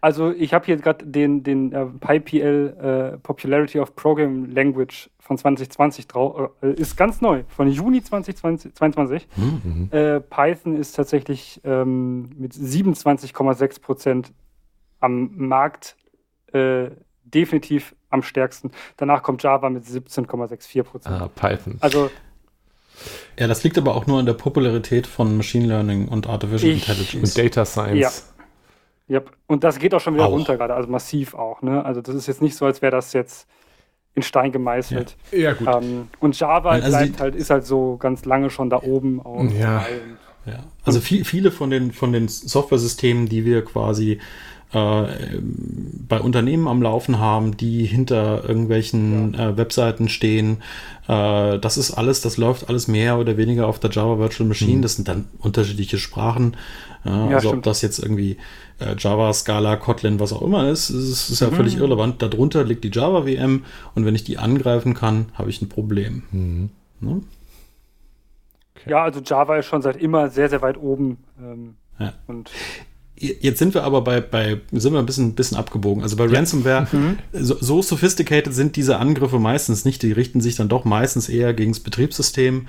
S2: Also ich habe hier gerade den, den äh, PyPL äh, Popularity of Program Language von 2020 drauf. Äh, ist ganz neu, von Juni 2022. Mhm. Äh, Python ist tatsächlich ähm, mit 27,6 Prozent am Markt äh, definitiv am stärksten. Danach kommt Java mit 17,64 Prozent.
S1: Ah, Python.
S2: Also
S3: Ja, das liegt aber auch nur an der Popularität von Machine Learning und Artificial
S2: Ich-
S3: Intelligence.
S1: Und Data Science.
S2: Ja, und das geht auch schon wieder
S3: Auch.
S2: runter gerade, also massiv auch. Ne? Also das ist jetzt nicht so, als wäre das jetzt in Stein gemeißelt.
S1: Ja, gut.
S2: Ähm, und Java
S3: also
S2: bleibt halt, ist halt so ganz lange schon da oben
S1: Ja.
S3: Ja. Also viel, viele von den, von den Software-Systemen, die wir quasi äh, bei Unternehmen am Laufen haben, die hinter irgendwelchen äh, Webseiten stehen, äh, das ist alles, das läuft alles mehr oder weniger auf der Java Virtual Machine. Das sind dann unterschiedliche Sprachen. Äh, also ob
S2: stimmt.
S3: das jetzt irgendwie äh, Java, Scala, Kotlin, was auch immer ist, ist, ist ja völlig irrelevant. Darunter liegt die Java VM und wenn ich die angreifen kann, habe ich ein Problem. Ne?
S2: Ja, also Java ist schon seit immer sehr, sehr weit oben. Ähm,
S3: Ja.
S2: Und
S3: Jetzt sind wir aber bei, bei sind wir ein bisschen, bisschen abgebogen. Also bei Ransomware, so, so sophisticated sind diese Angriffe meistens nicht. Die richten sich dann doch meistens eher gegen das Betriebssystem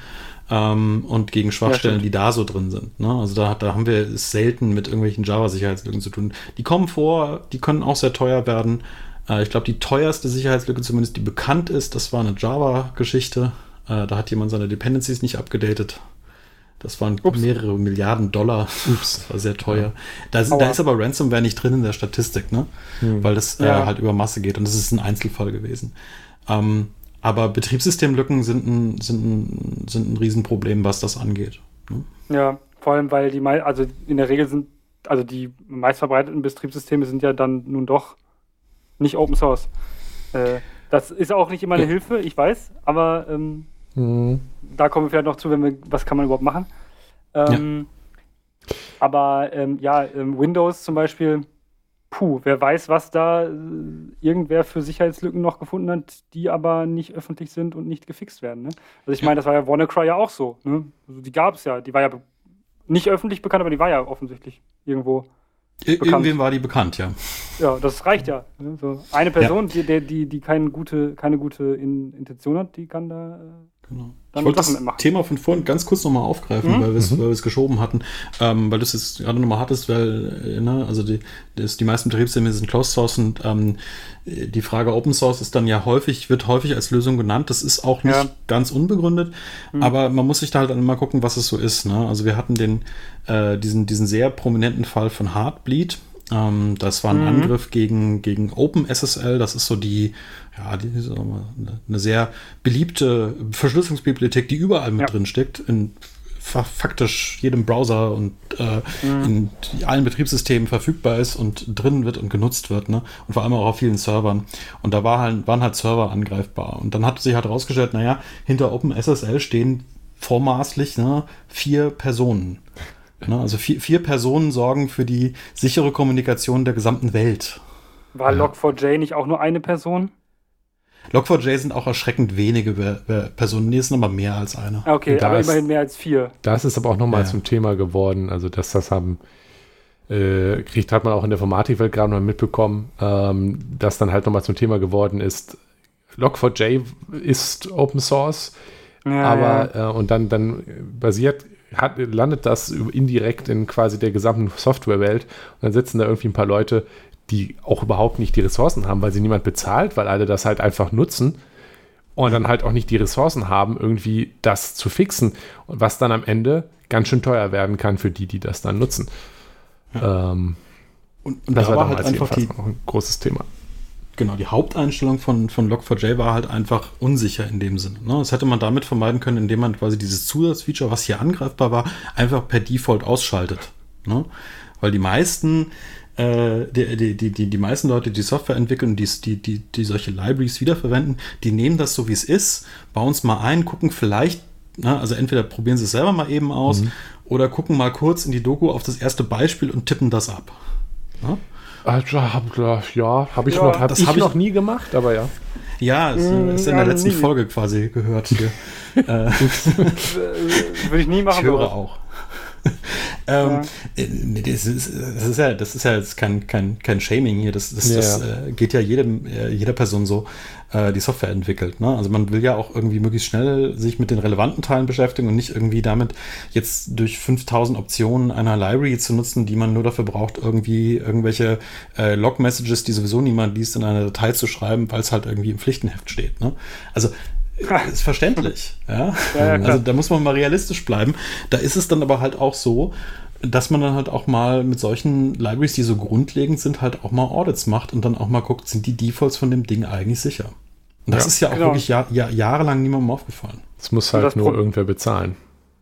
S3: ähm, und gegen Schwachstellen,
S2: stimmt.
S3: die da so drin sind. Ne? Also da, da haben wir es selten mit irgendwelchen Java-Sicherheitslücken zu tun. Die kommen vor, die können auch sehr teuer werden. Äh, ich glaube, die teuerste Sicherheitslücke, zumindest die bekannt ist, das war eine Java-Geschichte. Äh, da hat jemand seine Dependencies nicht abgedatet. Das waren
S2: Ups.
S3: mehrere Milliarden Dollar. Ups, das war sehr teuer. Da, da ist aber Ransomware nicht drin in der Statistik, ne? Weil das
S2: Ja.
S3: äh, halt über Masse geht und das ist ein Einzelfall gewesen. Ähm, aber Betriebssystemlücken sind ein, sind, ein, sind ein Riesenproblem, was das angeht. Ne?
S2: ja, vor allem, weil die, also in der Regel sind, also die meistverbreiteten Betriebssysteme sind ja dann nun doch nicht Open Source. Äh, das ist auch nicht immer eine
S3: Ja.
S2: Hilfe, ich weiß, aber ähm,
S1: Mhm.
S2: da kommen wir vielleicht noch zu, wenn wir, was kann man überhaupt machen. Ähm, Aber ähm, ja, ähm, Windows zum Beispiel, puh, wer weiß, was da äh, irgendwer für Sicherheitslücken noch gefunden hat, die aber nicht öffentlich sind und nicht gefixt werden. Ne? Also ich
S3: Ja.
S2: meine, das war ja WannaCry ja auch so. Ne? Also die gab es ja, die war ja nicht öffentlich bekannt, aber die war ja offensichtlich irgendwo.
S3: Ir
S2: Bekannt.
S3: Irgendwem war die bekannt, ja.
S2: Ja, das reicht ja. Ne? So eine Person, die, die, die, die keine gute, keine gute In Intention hat, die kann da.
S3: Genau.
S2: Dann
S3: Ich wollte das. Thema von vorhin ganz kurz nochmal aufgreifen,
S2: Mhm.
S3: weil wir wir es geschoben hatten, ähm, weil du es jetzt gerade nochmal hattest, weil, äh, ne, also die, das, die meisten Betriebssysteme sind Closed Source und ähm, die Frage Open Source ist dann ja häufig, wird häufig als Lösung genannt. Das ist auch nicht
S2: Ja.
S3: ganz unbegründet,
S2: Mhm.
S3: aber man muss sich da halt dann immer gucken, was es so ist. Ne? Also wir hatten den, äh, diesen, diesen sehr prominenten Fall von Heartbleed. Ähm, das war ein
S2: Mhm.
S3: Angriff gegen, gegen OpenSSL. Das ist so die, ja, die, mal, eine, sehr beliebte Verschlüsselungsbibliothek, die überall mit
S2: Ja.
S3: drin steckt. In fa faktisch jedem Browser und äh, in allen Betriebssystemen verfügbar ist und drin wird und genutzt wird. Ne? Und vor allem auch auf vielen Servern. Und da war halt, waren halt Server angreifbar. Und dann hat sich halt herausgestellt, naja, hinter OpenSSL stehen vormaßlich ne, vier Personen. Ne? Also vier, vier Personen sorgen für die sichere Kommunikation der gesamten Welt.
S2: war
S3: Ja.
S2: Log4j nicht auch nur eine Person?
S3: Log4j sind auch erschreckend wenige Personen, nee, es sind aber mehr als eine.
S2: Ah, Okay,
S1: Da
S2: aber
S1: ist-
S2: immerhin mehr als vier.
S1: Das ist aber auch nochmal
S3: Ja.
S1: zum Thema geworden. Also, dass das haben, äh, kriegt, hat man auch in der Informatikwelt gerade mal mitbekommen, ähm, dass dann halt nochmal zum Thema geworden ist. Log4j ist Open Source,
S2: Ja,
S1: aber äh, und dann, dann basiert, hat, landet das indirekt in quasi der gesamten Softwarewelt und dann sitzen da irgendwie ein paar Leute, die auch überhaupt nicht die Ressourcen haben, weil sie niemand bezahlt, weil alle das halt einfach nutzen und dann halt auch nicht die Ressourcen haben, irgendwie das zu fixen und was dann am Ende ganz schön teuer werden kann für die, die das dann nutzen. Ähm,
S3: Und, und
S1: das
S3: da
S1: war
S3: war halt einfach die,
S1: ein großes Thema.
S3: Genau, die Haupteinstellung von, von Log4j war halt einfach unsicher in dem Sinne. Ne? Das hätte man damit vermeiden können, indem man quasi dieses Zusatzfeature, was hier angreifbar war, einfach per Default ausschaltet. Ne? Weil die meisten, äh, die, die, die, die, die meisten Leute, die Software entwickeln, die, die, die, die solche Libraries wiederverwenden, die nehmen das so, wie es ist, bauen es mal ein, gucken vielleicht, ne? also entweder probieren sie es selber mal eben aus oder gucken mal kurz in die Doku auf das erste Beispiel und tippen das ab. Ne?
S1: Also, hab, ja, habe ich,
S2: Ja,
S1: noch, hab
S3: das
S1: ich
S3: hab ich-
S1: noch nie gemacht, aber ja.
S3: Ja, ist,
S2: Mm,
S3: ist in der letzten
S2: nie.
S3: Folge quasi gehört hier. Äh,
S2: Würde ich nie machen.
S3: ich höre
S2: aber-
S3: auch. Ähm, ja. Äh, das, ist, das, ist, ja, das ist ja jetzt kein, kein, kein Shaming hier. Das, das, ja. das äh, geht ja jedem, äh, jeder Person so, äh, die Software entwickelt. Ne? Also man will ja auch irgendwie möglichst schnell sich mit den relevanten Teilen beschäftigen und nicht irgendwie damit jetzt durch 5000 Optionen einer Library zu nutzen, die man nur dafür braucht, irgendwie irgendwelche äh, Log-Messages, die sowieso niemand liest, in eine Datei zu schreiben, weil es halt irgendwie im Pflichtenheft steht. Ne? Also ist verständlich. Ja? ja, ja also da muss man mal realistisch bleiben. Da ist es dann aber halt auch so, dass man dann halt auch mal mit solchen Libraries, die so grundlegend sind, halt auch mal Audits macht und dann auch mal guckt, sind die Defaults von dem Ding eigentlich sicher? Und das ja, ist ja auch genau. wirklich Jahr, Jahr, jahrelang niemandem aufgefallen.
S1: Das muss halt das nur Pro irgendwer bezahlen.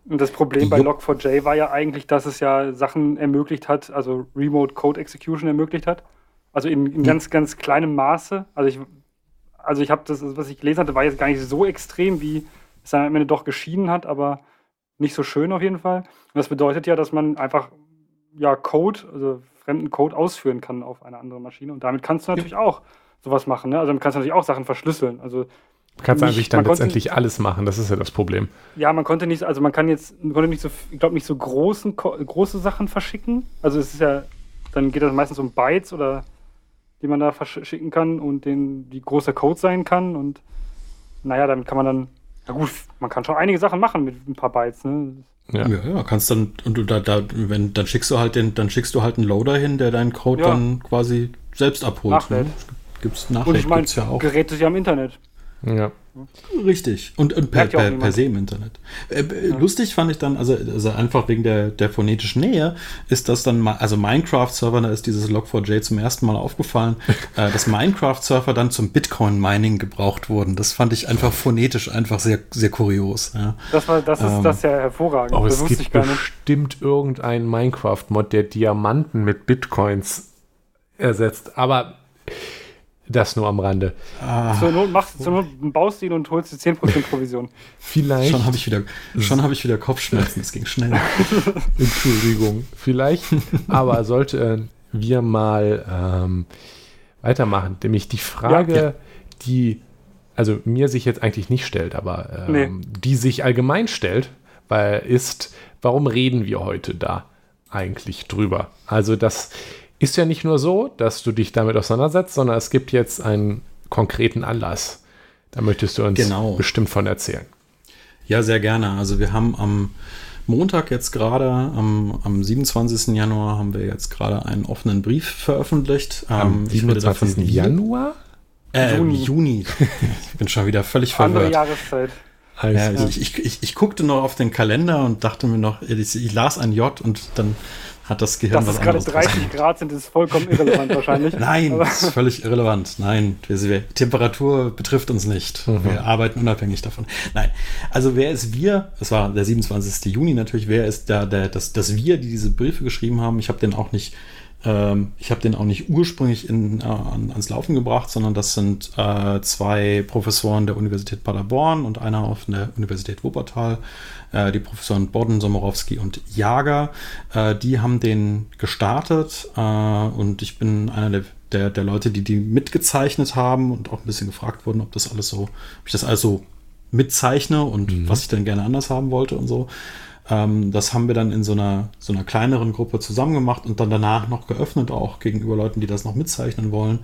S2: Und das Problem bei Log4j war ja eigentlich, dass es ja Sachen ermöglicht hat, also Remote Code Execution ermöglicht hat. Also in, in ganz, ganz kleinem Maße. Also ich also ich habe das, was ich gelesen hatte, war jetzt gar nicht so extrem, wie es dann am Ende doch geschieden hat, aber nicht so schön auf jeden Fall. Und das bedeutet ja, dass man einfach ja Code, also fremden Code ausführen kann auf eine andere Maschine. Und damit kannst du natürlich ja. auch sowas machen. Ne? Also damit kannst du natürlich auch Sachen verschlüsseln. Also
S1: Du kannst nicht, eigentlich dann letztendlich konnte, alles machen, das ist ja das Problem.
S2: Ja, man konnte nicht, also man kann jetzt, man konnte nicht so, ich glaube nicht so großen, große Sachen verschicken. Also es ist ja, dann geht das meistens um Bytes oder die man da verschicken kann und den, die großer Code sein kann. Und naja, damit kann man dann, na gut, man kann schon einige Sachen machen mit ein paar Bytes. Ne?
S3: Ja. ja, ja, kannst dann, und du da, da, wenn, dann schickst du halt den, dann schickst du halt einen Loader hin, der deinen Code ja. dann quasi selbst abholt.
S2: Nachlädt.
S3: Ne?
S2: Gibt's Nachlädt, und ich meine, ja auch. Geräte ja im Internet.
S3: Ja. Richtig. Und, und per, per, per, se im Internet. Äh, ja. Lustig fand ich dann, also, also einfach wegen der, der phonetischen Nähe, ist das dann, also Minecraft-Server, da ist dieses Log4j zum ersten Mal aufgefallen, äh, dass Minecraft-Server dann zum Bitcoin-Mining gebraucht wurden. Das fand ich einfach phonetisch einfach sehr, sehr kurios. Ja.
S2: Das, war, das ist ähm, das ja hervorragend.
S1: Aber es gibt bestimmt irgendeinen Minecraft-Mod, der Diamanten mit Bitcoins ersetzt. Aber das nur am Rande.
S2: Ah. Zur Not, machst, zur Not baust du ihn und holst die 10% Provision.
S3: Vielleicht. Schon habe ich, wieder, hab ich wieder Kopfschmerzen, es ging schnell.
S1: Entschuldigung. Vielleicht, aber sollten wir mal ähm, weitermachen. Nämlich die Frage, ja, ja. die also mir sich jetzt eigentlich nicht stellt, aber ähm, nee. die sich allgemein stellt, weil ist, warum reden wir heute da eigentlich drüber? Also das ist ja nicht nur so, dass du dich damit auseinandersetzt, sondern es gibt jetzt einen konkreten Anlass. Da möchtest du uns genau. bestimmt von erzählen.
S3: Ja, sehr gerne. Also wir haben am Montag jetzt gerade, am, am 27. Januar, haben wir jetzt gerade einen offenen Brief veröffentlicht.
S1: Am ähm, 27. Januar?
S3: Äh, Juni. Juni. ich bin schon wieder völlig verwirrt. Andere Jahreszeit. Ja, ich, ich, ich, ich, guckte noch auf den Kalender und dachte mir noch, ich, ich las ein J und dann hat das Gehirn
S2: Dass was anderes. Dass es gerade 30 Grad sind, ist vollkommen irrelevant wahrscheinlich.
S3: Nein, das ist völlig irrelevant. Nein, wir, Temperatur betrifft uns nicht. Mhm. Wir arbeiten unabhängig davon. Nein, also wer ist wir? Es war der 27. Juni natürlich. Wer ist da der, das, das wir, die diese Briefe geschrieben haben? Ich habe den auch nicht ähm, ich habe den auch nicht ursprünglich in, äh, ans Laufen gebracht, sondern das sind äh, zwei Professoren der Universität Paderborn und einer auf der Universität Wuppertal äh, die Professoren Bodden, Somorowski und Jager. Äh, die haben den gestartet äh, und ich bin einer der, der, der, Leute, die die mitgezeichnet haben und auch ein bisschen gefragt wurden, ob das alles so, ob ich das also mitzeichne und mhm. was ich denn gerne anders haben wollte und so. Ähm, das haben wir dann in so einer, so einer kleineren Gruppe zusammen gemacht und dann danach noch geöffnet, auch gegenüber Leuten, die das noch mitzeichnen wollen.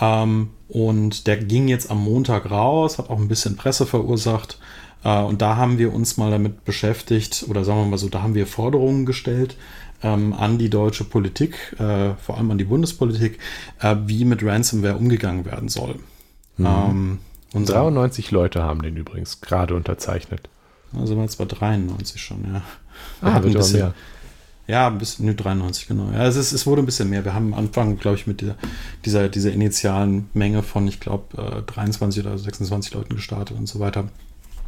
S3: Ähm, und der ging jetzt am Montag raus, hat auch ein bisschen Presse verursacht. Äh, und da haben wir uns mal damit beschäftigt, oder sagen wir mal so, da haben wir Forderungen gestellt ähm, an die deutsche Politik, äh, vor allem an die Bundespolitik, äh, wie mit Ransomware umgegangen werden soll.
S1: Mhm. Ähm, 93 Leute haben den übrigens gerade unterzeichnet.
S3: Also waren es bei 93 schon, ja.
S1: Ah, wird ein bisschen, mehr.
S3: Ja, ein bisschen, ne, 93, genau. Ja, es, ist, es wurde ein bisschen mehr. Wir haben am Anfang, glaube ich, mit dieser, dieser, dieser initialen Menge von, ich glaube, äh, 23 oder 26 Leuten gestartet und so weiter.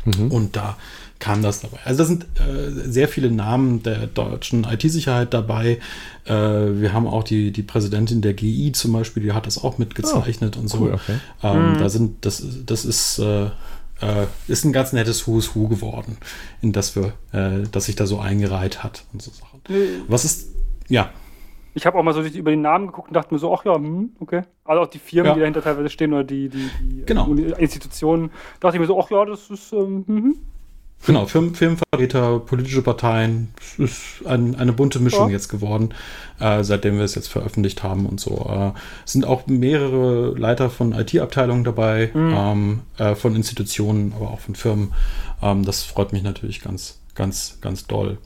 S3: Mhm. Und da kam das dabei. Also da sind äh, sehr viele Namen der deutschen IT-Sicherheit dabei. Äh, wir haben auch die, die Präsidentin der GI zum Beispiel, die hat das auch mitgezeichnet oh, und so. Cool, okay. ähm, mhm. Da sind, das, das ist, äh, äh, ist ein ganz nettes Who's Who geworden, in das wir, äh, das sich da so eingereiht hat und so Sachen. Was ist, ja.
S2: Ich habe auch mal so über den Namen geguckt und dachte mir so, ach ja, hm, okay. Also auch die Firmen, ja. die dahinter teilweise stehen oder die, die, die
S3: genau.
S2: Institutionen, dachte ich mir so, ach ja, das ist, ähm, hm, hm.
S3: Genau, Firmen, Firmenvertreter, politische Parteien. Es ist ein, eine bunte Mischung ja. jetzt geworden, äh, seitdem wir es jetzt veröffentlicht haben und so. Äh, es sind auch mehrere Leiter von IT-Abteilungen dabei, mhm. ähm, äh, von Institutionen, aber auch von Firmen. Ähm, das freut mich natürlich ganz, ganz, ganz doll.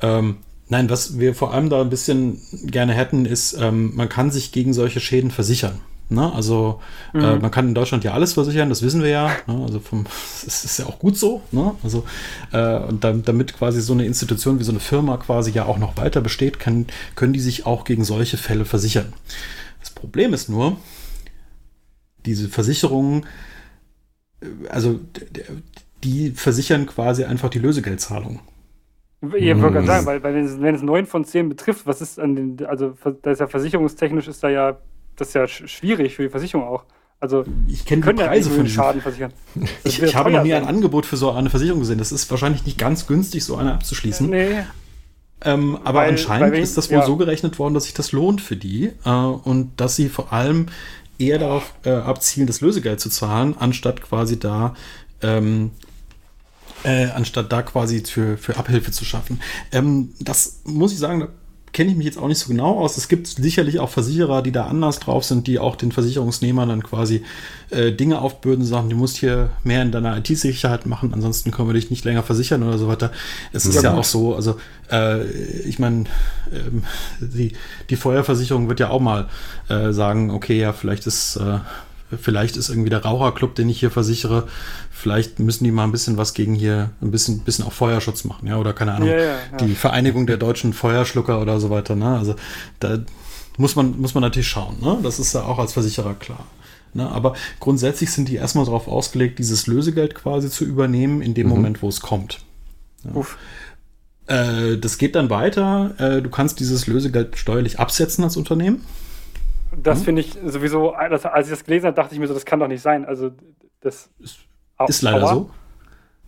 S3: Ähm, nein, was wir vor allem da ein bisschen gerne hätten, ist, ähm, man kann sich gegen solche Schäden versichern. Ne? Also äh, mhm. äh, man kann in Deutschland ja alles versichern, das wissen wir ja. Ne? Also vom, das ist ja auch gut so. Ne? Also äh, und dann, damit quasi so eine Institution wie so eine Firma quasi ja auch noch weiter besteht, kann, können die sich auch gegen solche Fälle versichern. Das Problem ist nur, diese Versicherungen, äh, also die versichern quasi einfach die Lösegeldzahlung.
S2: Ich wollte gerade mhm. sagen, weil, weil wenn, es, es 9 von 10 betrifft, was ist an den, also da ist ja versicherungstechnisch ist da ja das ist ja schwierig für die Versicherung auch. Also
S3: ich kenne die Preise ja von Schaden versichern. ich, ich habe noch nie sein. ein Angebot für so eine Versicherung gesehen. Das ist wahrscheinlich nicht ganz günstig, so eine abzuschließen. Nee. Ähm, aber weil, anscheinend weil ist das wohl ja. so gerechnet worden, dass sich das lohnt für die äh, und dass sie vor allem eher darauf äh, abzielen, das Lösegeld zu zahlen, anstatt quasi da ähm, äh, anstatt da quasi für, für Abhilfe zu schaffen. Ähm, das muss ich sagen, kenne ich mich jetzt auch nicht so genau aus. Es gibt sicherlich auch Versicherer, die da anders drauf sind, die auch den Versicherungsnehmern dann quasi äh, Dinge aufbürden, sagen, du musst hier mehr in deiner IT-Sicherheit machen, ansonsten können wir dich nicht länger versichern oder so weiter. Es ist ja, ja auch so, also äh, ich meine, ähm, die, die Feuerversicherung wird ja auch mal äh, sagen, okay, ja, vielleicht ist äh, vielleicht ist irgendwie der Raucherclub, den ich hier versichere, vielleicht müssen die mal ein bisschen was gegen hier, ein bisschen, bisschen auch Feuerschutz machen, ja, oder keine Ahnung, ja, ja, ja. die Vereinigung der deutschen Feuerschlucker oder so weiter, ne? Also da muss man, muss man natürlich schauen, ne? Das ist ja auch als Versicherer klar. Ne? Aber grundsätzlich sind die erstmal darauf ausgelegt, dieses Lösegeld quasi zu übernehmen, in dem mhm. Moment, wo es kommt. Uff. Äh, das geht dann weiter. Äh, du kannst dieses Lösegeld steuerlich absetzen als Unternehmen
S2: das hm? finde ich sowieso, als ich das gelesen habe, dachte ich mir so, das kann doch nicht sein. Also, das
S3: ist, ist leider so.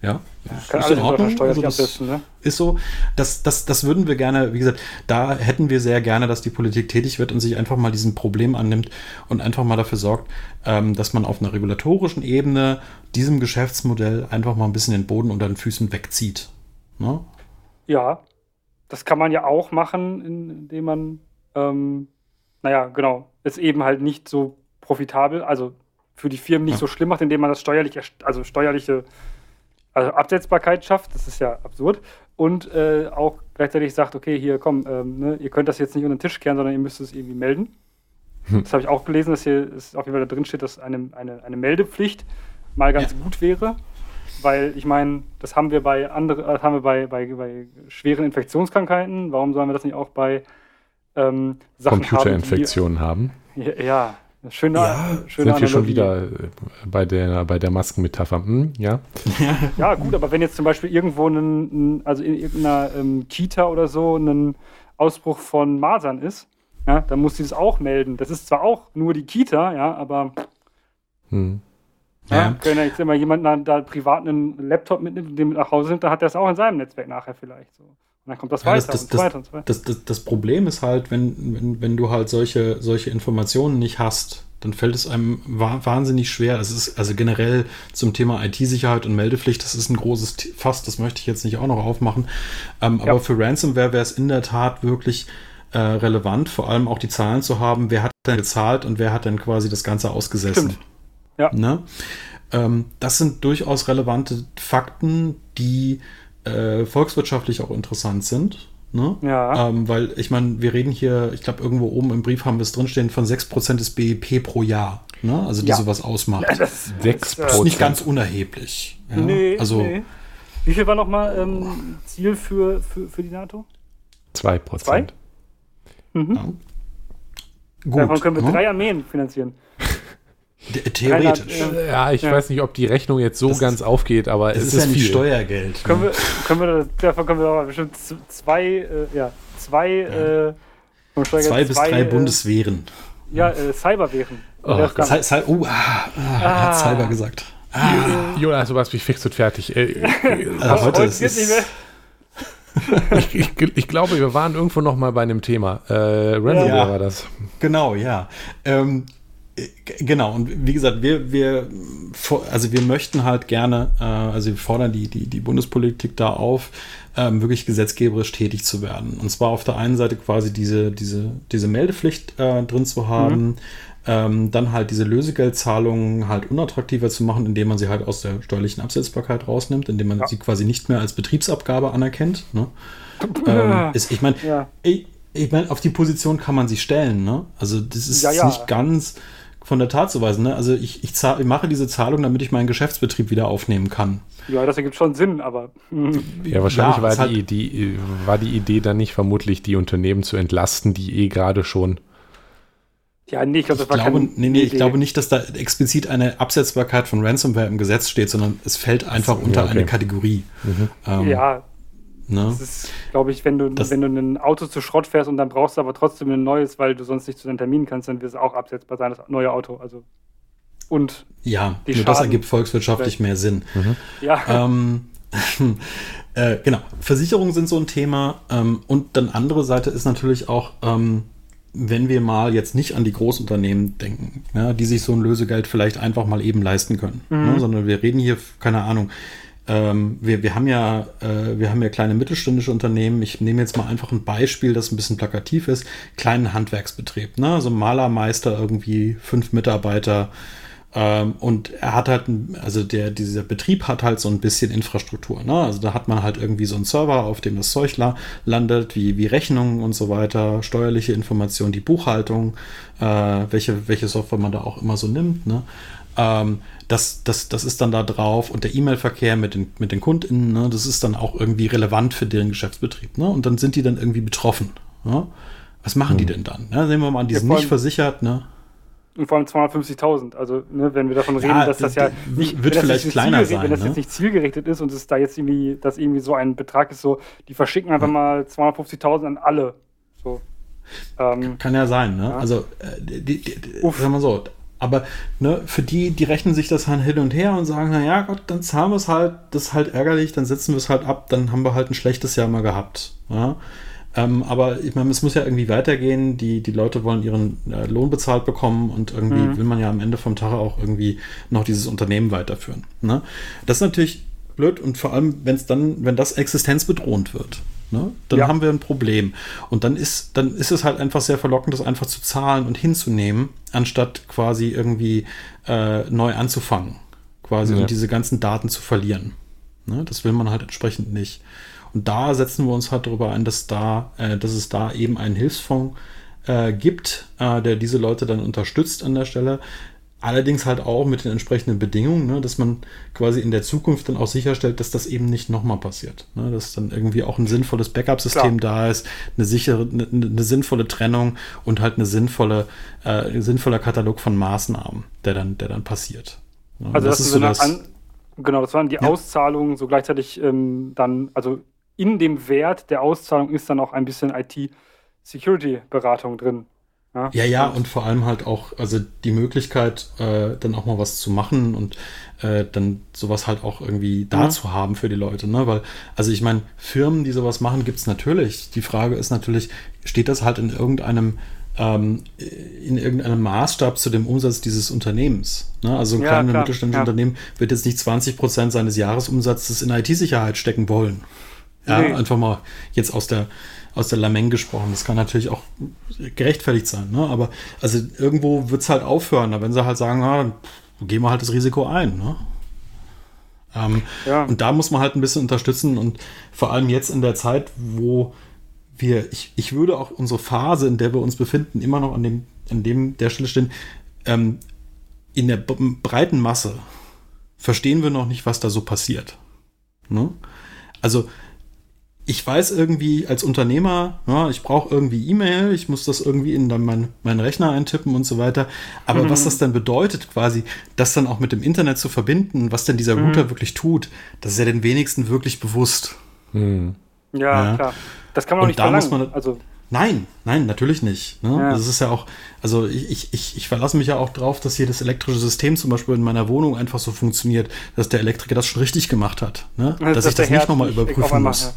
S3: Ja, ja kann ist in Ordnung. Also das ne? Ist so. Das, das, das würden wir gerne, wie gesagt, da hätten wir sehr gerne, dass die Politik tätig wird und sich einfach mal diesem Problem annimmt und einfach mal dafür sorgt, ähm, dass man auf einer regulatorischen Ebene diesem Geschäftsmodell einfach mal ein bisschen den Boden unter den Füßen wegzieht. Ne?
S2: Ja, das kann man ja auch machen, indem man ähm, naja, genau, es eben halt nicht so profitabel, also für die Firmen nicht ja. so schlimm macht, indem man das steuerlich, also steuerliche also Absetzbarkeit schafft, das ist ja absurd, und äh, auch gleichzeitig sagt, okay, hier komm, ähm, ne, ihr könnt das jetzt nicht unter den Tisch kehren, sondern ihr müsst es irgendwie melden. Hm. Das habe ich auch gelesen, dass hier ist auf jeden Fall da drin steht, dass eine, eine, eine Meldepflicht mal ganz ja. gut wäre. Weil ich meine, das haben wir bei andere, das haben wir bei, bei, bei schweren Infektionskrankheiten. Warum sollen wir das nicht auch bei
S1: ähm, Sachen Computerinfektionen haben.
S2: Ja, ja. Schöne,
S1: ja, schöne sind wir schon wieder äh, bei der, bei der Maskenmetapher. Hm, ja.
S2: ja, gut, aber wenn jetzt zum Beispiel irgendwo ein, also in irgendeiner ähm, Kita oder so ein Ausbruch von Masern ist, ja, dann muss sie das auch melden. Das ist zwar auch nur die Kita, ja, aber hm. Ja, ja. Wenn jetzt immer jemand da, da privat einen Laptop mitnimmt und den mit nach Hause nimmt, dann hat er es auch in seinem Netzwerk nachher vielleicht. So. Und dann kommt das ja, weiter
S3: das, das, und weiter und weiter. Das, das, das, Problem ist halt, wenn, wenn, wenn du halt solche, solche Informationen nicht hast, dann fällt es einem wahnsinnig schwer. Es ist also generell zum Thema IT-Sicherheit und Meldepflicht, das ist ein großes Fass, das möchte ich jetzt nicht auch noch aufmachen. Ähm, ja. Aber für Ransomware wäre es in der Tat wirklich äh, relevant, vor allem auch die Zahlen zu haben, wer hat denn gezahlt und wer hat denn quasi das Ganze ausgesessen. Stimmt. Ja. Ne? Ähm, das sind durchaus relevante Fakten, die äh, volkswirtschaftlich auch interessant sind. Ne? Ja. Ähm, weil ich meine, wir reden hier, ich glaube, irgendwo oben im Brief haben wir es drinstehen, von 6% des BIP pro Jahr. Ne? Also die ja. sowas ausmacht. Ja, das, 6%. Das ist nicht ganz unerheblich. Ja? Nee, also, nee.
S2: Wie viel war nochmal ähm, Ziel für, für, für die NATO?
S1: 2%. Zwei? Mhm. Ja.
S2: Gut, Davon können wir ne? drei Armeen finanzieren.
S1: Theoretisch. Keiner, ja, ich ja. weiß nicht, ob die Rechnung jetzt so das ganz aufgeht, aber es ist, ist ja
S3: viel. Steuergeld.
S2: Können wir, können wir, davon können wir bestimmt zwei, äh, ja, zwei, ja.
S3: Äh, zwei bis zwei, drei äh, Bundeswehren.
S2: Ja, äh, Cyberwehren.
S3: Oh, Cy Cy oh, ah, ah, ah. hat Cyber gesagt.
S1: Ah. Jonas, du warst mich fix und fertig. Äh, also heute ist es ich, ich, ich, glaube, wir waren irgendwo noch mal bei einem Thema. Äh, Ransomware ja, war das.
S3: Genau, ja. Ähm, Genau, und wie gesagt, wir, wir, also wir möchten halt gerne, äh, also wir fordern die, die, die Bundespolitik da auf, ähm, wirklich gesetzgeberisch tätig zu werden. Und zwar auf der einen Seite quasi diese, diese, diese Meldepflicht äh, drin zu haben, mhm. ähm, dann halt diese Lösegeldzahlungen halt unattraktiver zu machen, indem man sie halt aus der steuerlichen Absetzbarkeit rausnimmt, indem man ja. sie quasi nicht mehr als Betriebsabgabe anerkennt. Ne? ähm, ist, ich meine, ja. ich, ich meine, auf die Position kann man sich stellen, ne? Also das ist nicht ganz von der Tat zu weisen. Ne? Also ich, ich, ich, mache diese Zahlung, damit ich meinen Geschäftsbetrieb wieder aufnehmen kann.
S2: Ja, das ergibt schon Sinn, aber.
S1: Ja, wahrscheinlich ja, war, die, halt die, war die Idee dann nicht vermutlich, die Unternehmen zu entlasten, die eh gerade schon.
S3: Ja, nee, ich, glaub, ich glaube, nee, nee, ich glaube nicht, dass da explizit eine Absetzbarkeit von Ransomware im Gesetz steht, sondern es fällt einfach unter ja, okay. eine Kategorie.
S2: Mhm. Ähm, ja, Ne? Das ist, glaube ich, wenn du, das, wenn du ein Auto zu Schrott fährst und dann brauchst du aber trotzdem ein neues, weil du sonst nicht zu den Terminen kannst, dann wird es auch absetzbar sein, das neue Auto. Also und
S3: ja, nur Schaden das ergibt volkswirtschaftlich mehr Sinn. Mhm. Ja. Ähm, äh, genau, Versicherungen sind so ein Thema. Ähm, und dann andere Seite ist natürlich auch, ähm, wenn wir mal jetzt nicht an die Großunternehmen denken, ja, die sich so ein Lösegeld vielleicht einfach mal eben leisten können, mhm. ne, sondern wir reden hier, keine Ahnung, ähm, wir, wir, haben ja, äh, wir haben ja kleine mittelständische Unternehmen. Ich nehme jetzt mal einfach ein Beispiel, das ein bisschen plakativ ist. Kleinen Handwerksbetrieb, ne? Also Malermeister, irgendwie fünf Mitarbeiter. Ähm, und er hat halt, also der, dieser Betrieb hat halt so ein bisschen Infrastruktur. Ne? Also da hat man halt irgendwie so einen Server, auf dem das Zeug landet, wie, wie Rechnungen und so weiter, steuerliche Informationen, die Buchhaltung, äh, welche, welche Software man da auch immer so nimmt. Ne? Ähm, das, das, das ist dann da drauf und der E-Mail-Verkehr mit den, mit den KundInnen, ne, das ist dann auch irgendwie relevant für deren Geschäftsbetrieb. Ne? Und dann sind die dann irgendwie betroffen. Ne? Was machen mhm. die denn dann? Ne? Sehen wir mal an, die ja, sind nicht versichert. Ne?
S2: Und vor allem 250.000. Also, ne, wenn wir davon reden, ja, dass das ja
S3: nicht, wird vielleicht kleiner sein.
S2: Wenn das jetzt ne? nicht zielgerichtet ist und es da jetzt irgendwie, dass irgendwie so ein Betrag ist, so, die verschicken einfach mal 250.000 an alle. So.
S3: Ähm, Kann ja sein, ne? Ja. Also, äh, die, die, die, sagen wir so, aber ne, für die, die rechnen sich das halt hin und her und sagen, na ja, Gott, dann zahlen wir es halt, das ist halt ärgerlich, dann setzen wir es halt ab, dann haben wir halt ein schlechtes Jahr mal gehabt. Ja? Ähm, aber ich meine, es muss ja irgendwie weitergehen. Die, die Leute wollen ihren äh, Lohn bezahlt bekommen und irgendwie mhm. will man ja am Ende vom Tag auch irgendwie noch dieses Unternehmen weiterführen. Ne? Das ist natürlich blöd und vor allem, wenn es dann, wenn das existenzbedrohend wird. Ne? Dann ja. haben wir ein Problem. Und dann ist, dann ist es halt einfach sehr verlockend, das einfach zu zahlen und hinzunehmen, anstatt quasi irgendwie äh, neu anzufangen. Quasi ja. und diese ganzen Daten zu verlieren. Ne? Das will man halt entsprechend nicht. Und da setzen wir uns halt darüber ein, dass da, äh, dass es da eben einen Hilfsfonds äh, gibt, äh, der diese Leute dann unterstützt an der Stelle. Allerdings halt auch mit den entsprechenden Bedingungen, ne, dass man quasi in der Zukunft dann auch sicherstellt, dass das eben nicht nochmal passiert. Ne, dass dann irgendwie auch ein sinnvolles Backup-System da ist, eine sichere, eine, eine, sinnvolle Trennung und halt eine sinnvolle, äh, sinnvoller Katalog von Maßnahmen, der dann, der dann passiert.
S2: Ne, also das, das ist so das, an, genau, das waren die ja. Auszahlungen so gleichzeitig ähm, dann, also in dem Wert der Auszahlung ist dann auch ein bisschen IT-Security-Beratung drin.
S3: Ja, ja, ja, und vor allem halt auch, also die Möglichkeit, äh, dann auch mal was zu machen und äh, dann sowas halt auch irgendwie da mhm. zu haben für die Leute, ne? Weil, also ich meine, Firmen, die sowas machen, gibt es natürlich. Die Frage ist natürlich, steht das halt in irgendeinem ähm, in irgendeinem Maßstab zu dem Umsatz dieses Unternehmens. Ne? Also ein ja, kleines mittelständisches ja. Unternehmen wird jetzt nicht 20 Prozent seines Jahresumsatzes in IT-Sicherheit stecken wollen. Ja, nee. einfach mal jetzt aus der aus der Lameng gesprochen. Das kann natürlich auch gerechtfertigt sein, ne? Aber also irgendwo wird es halt aufhören, wenn sie halt sagen, ah, dann gehen wir halt das Risiko ein, ne? Ähm, ja. Und da muss man halt ein bisschen unterstützen und vor allem jetzt in der Zeit, wo wir, ich, ich würde auch unsere Phase, in der wir uns befinden, immer noch an dem, an dem der Stelle stehen, ähm, in der breiten Masse verstehen wir noch nicht, was da so passiert. Ne? Also ich weiß irgendwie als Unternehmer, ja, ich brauche irgendwie E-Mail, ich muss das irgendwie in dann mein, meinen Rechner eintippen und so weiter. Aber mhm. was das dann bedeutet, quasi, das dann auch mit dem Internet zu verbinden, was denn dieser mhm. Router wirklich tut, das ist ja den wenigsten wirklich bewusst.
S2: Mhm. Ja, ja, klar. Das kann man auch nicht
S3: da verlangen. Man, also Nein, nein, natürlich nicht. Ne? Ja. Das ist ja auch, also ich, ich, ich verlasse mich ja auch drauf, dass jedes elektrische System zum Beispiel in meiner Wohnung einfach so funktioniert, dass der Elektriker das schon richtig gemacht hat. Ne? Also, dass, dass ich das nicht nochmal überprüfen muss. Mache.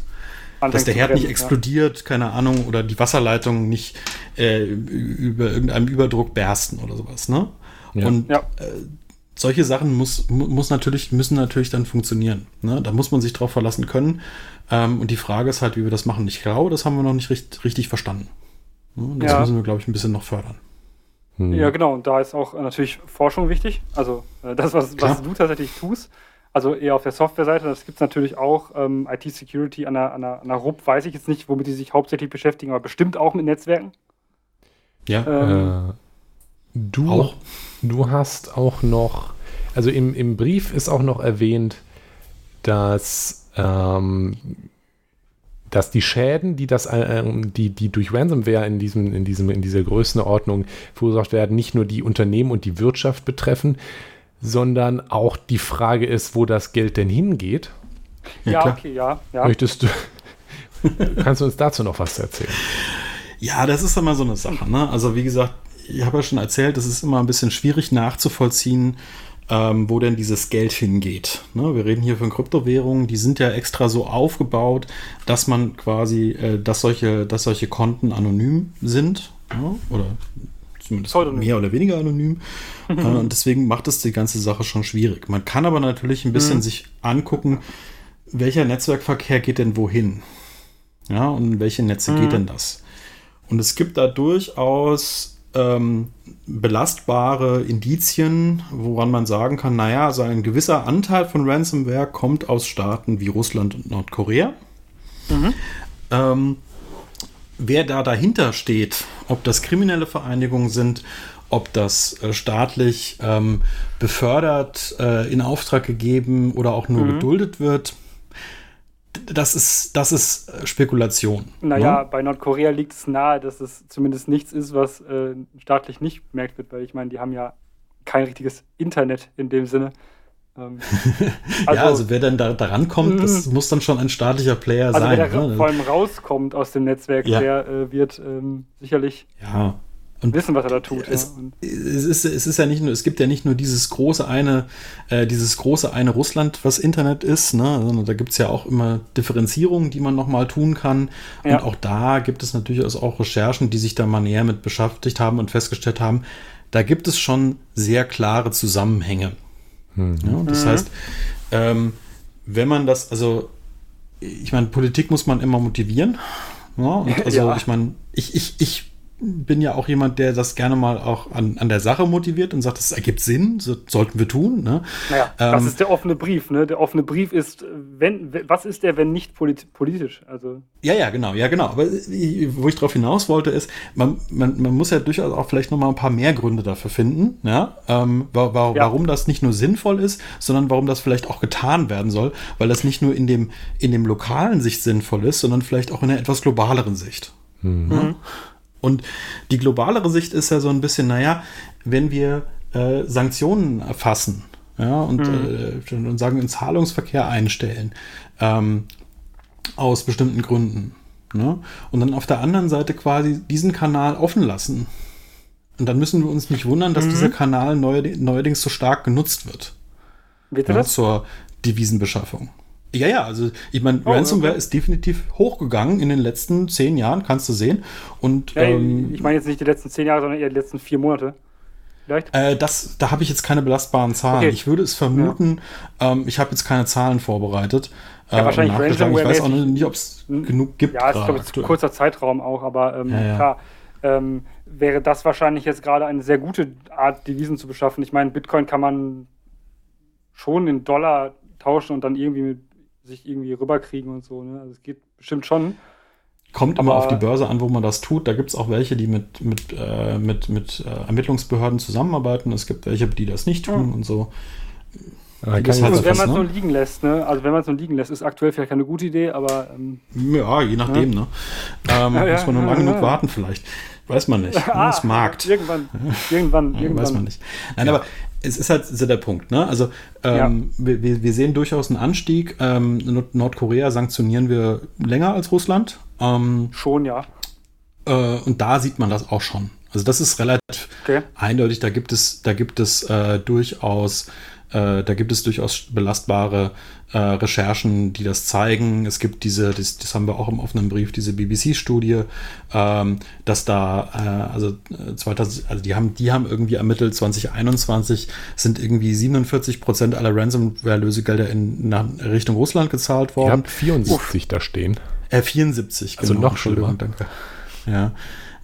S3: Dass der Herd brennen, nicht explodiert, ja. keine Ahnung, oder die Wasserleitungen nicht äh, über irgendeinem Überdruck bersten oder sowas, ne? Ja. Und ja. Äh, solche Sachen muss, muss natürlich, müssen natürlich dann funktionieren. Ne? Da muss man sich drauf verlassen können. Ähm, und die Frage ist halt, wie wir das machen. Ich glaube, das haben wir noch nicht richtig, richtig verstanden. Ne? Das müssen wir, glaube ich, ein bisschen noch fördern.
S2: Hm. Ja, genau. Und da ist auch natürlich Forschung wichtig. Also äh, das, was, was du tatsächlich tust. Also eher auf der Softwareseite. Das gibt es natürlich auch. Ähm, IT-Security an der, an, der, an der RUP weiß ich jetzt nicht, womit die sich hauptsächlich beschäftigen, aber bestimmt auch mit Netzwerken.
S1: Ja. Ähm, äh, du, auch. du hast auch noch, also im, im Brief ist auch noch erwähnt, dass ähm, dass die Schäden, die das, äh, die, die durch Ransomware in diesem, in diesem, in dieser Größenordnung verursacht werden, nicht nur die Unternehmen und die Wirtschaft betreffen, sondern auch die Frage ist, wo das Geld denn hingeht.
S2: Ja, ja okay, ja, ja.
S1: Möchtest du, kannst du uns dazu noch was erzählen?
S3: Ja, das ist immer so eine Sache. Ne? Also wie gesagt, ich habe ja schon erzählt, es ist immer ein bisschen schwierig nachzuvollziehen, ähm, wo denn dieses Geld hingeht. Ne? Wir reden hier von Kryptowährungen, die sind ja extra so aufgebaut, dass man quasi, äh, dass, solche, dass solche Konten anonym sind ne? oder zumindest Pseudonym. mehr oder weniger anonym. äh, und deswegen macht es die ganze Sache schon schwierig. Man kann aber natürlich ein bisschen mhm. sich angucken, welcher Netzwerkverkehr geht denn wohin? Ja, und in welche Netze mhm. geht denn das? Und es gibt da durchaus ähm, belastbare Indizien, woran man sagen kann, naja, also ein gewisser Anteil von Ransomware kommt aus Staaten wie Russland und Nordkorea. Mhm. Ähm, wer da dahinter steht, ob das kriminelle Vereinigungen sind, ob das äh, staatlich ähm, befördert, äh, in Auftrag gegeben oder auch nur mhm. geduldet wird, das ist, das ist äh, Spekulation.
S2: Naja, ne? bei Nordkorea liegt es nahe, dass es zumindest nichts ist, was äh, staatlich nicht bemerkt wird, weil ich meine, die haben ja kein richtiges Internet in dem Sinne.
S3: Ähm, also, ja, also wer dann da, da rankommt, das mhm. muss dann schon ein staatlicher Player also sein.
S2: Wer ne? vor allem rauskommt aus dem Netzwerk, ja. der äh, wird ähm, sicherlich
S3: ja.
S2: Und wissen, was er da tut.
S3: Es, ja. es, ist, es ist ja nicht nur, es gibt ja nicht nur dieses große eine, äh, dieses große eine Russland, was Internet ist, ne? sondern da gibt es ja auch immer Differenzierungen, die man nochmal tun kann. Ja. Und auch da gibt es natürlich auch Recherchen, die sich da mal näher mit beschäftigt haben und festgestellt haben, da gibt es schon sehr klare Zusammenhänge. Mhm. Ja, das mhm. heißt, ähm, wenn man das, also ich meine, Politik muss man immer motivieren. Ja, und also ja. ich meine, ich, ich, ich bin ja auch jemand, der das gerne mal auch an, an der Sache motiviert und sagt, das ergibt Sinn, so sollten wir tun. Ne?
S2: Naja, ähm, das ist der offene Brief. Ne? Der offene Brief ist, wenn, was ist der, wenn nicht polit politisch? Also
S3: ja, ja, genau, ja, genau. Aber wo ich darauf hinaus wollte, ist, man, man, man muss ja durchaus auch vielleicht noch mal ein paar mehr Gründe dafür finden, ja? Ähm, wa wa ja. warum das nicht nur sinnvoll ist, sondern warum das vielleicht auch getan werden soll, weil das nicht nur in dem, in dem lokalen Sicht sinnvoll ist, sondern vielleicht auch in einer etwas globaleren Sicht. Mhm. Ja? Und die globalere Sicht ist ja so ein bisschen, naja, wenn wir äh, Sanktionen erfassen ja, und, mhm. äh, und sagen, den Zahlungsverkehr einstellen, ähm, aus bestimmten Gründen. Ne? Und dann auf der anderen Seite quasi diesen Kanal offen lassen. Und dann müssen wir uns nicht wundern, dass mhm. dieser Kanal neuerdings so stark genutzt wird.
S2: Bitte ja, das?
S3: Zur Devisenbeschaffung. Ja, ja, also ich meine, oh, Ransomware okay. ist definitiv hochgegangen in den letzten zehn Jahren, kannst du sehen. Und,
S2: ja, ähm, ich meine jetzt nicht die letzten zehn Jahre, sondern eher die letzten vier Monate.
S3: Vielleicht? Äh, das, da habe ich jetzt keine belastbaren Zahlen. Okay. Ich würde es vermuten, ja. ähm, ich habe jetzt keine Zahlen vorbereitet.
S2: Ja, äh, wahrscheinlich
S3: Ransomware. Ich weiß auch nicht, ob es
S2: hm? genug gibt. Ja, es ist, glaube ich, ein kurzer Zeitraum auch, aber ähm, ja, klar. Ähm, wäre das wahrscheinlich jetzt gerade eine sehr gute Art, Devisen zu beschaffen. Ich meine, Bitcoin kann man schon in Dollar tauschen und dann irgendwie mit sich irgendwie rüberkriegen und so. Ne? Also es geht bestimmt schon.
S3: Kommt immer auf die Börse an, wo man das tut. Da gibt es auch welche, die mit, mit, äh, mit, mit äh, Ermittlungsbehörden zusammenarbeiten. Es gibt welche, die das nicht tun ja. und so.
S2: Ja, halt also, wenn man es ne? so liegen lässt, ne? Also wenn man es so liegen lässt, ist aktuell vielleicht keine gute Idee, aber ähm,
S3: ja, je nachdem, ja. ne? Ähm, ja, muss man nur lange genug warten vielleicht. Weiß man nicht. ah, das Markt.
S2: Irgendwann, irgendwann, irgendwann.
S3: Weiß man nicht. Nein, aber es ist halt so der Punkt. Ne? Also ähm, ja. wir, wir, sehen durchaus einen Anstieg. Ähm, Nordkorea sanktionieren wir länger als Russland. Ähm,
S2: schon, ja.
S3: Äh, und da sieht man das auch schon. Also das ist relativ okay. eindeutig. Da gibt es, da gibt es äh, durchaus äh, da gibt es durchaus belastbare äh, Recherchen, die das zeigen. Es gibt diese, das, das haben wir auch im offenen Brief, diese BBC-Studie, ähm, dass da, äh, also 2000, äh, also die haben, die haben irgendwie ermittelt, 2021 sind irgendwie 47 Prozent aller Ransomware-Lösegelder in nach Richtung Russland gezahlt worden. Ihr habt
S1: 74 Uff. da stehen.
S3: Äh, 74,
S1: also genau. noch schlimmer.
S3: Danke. Ja.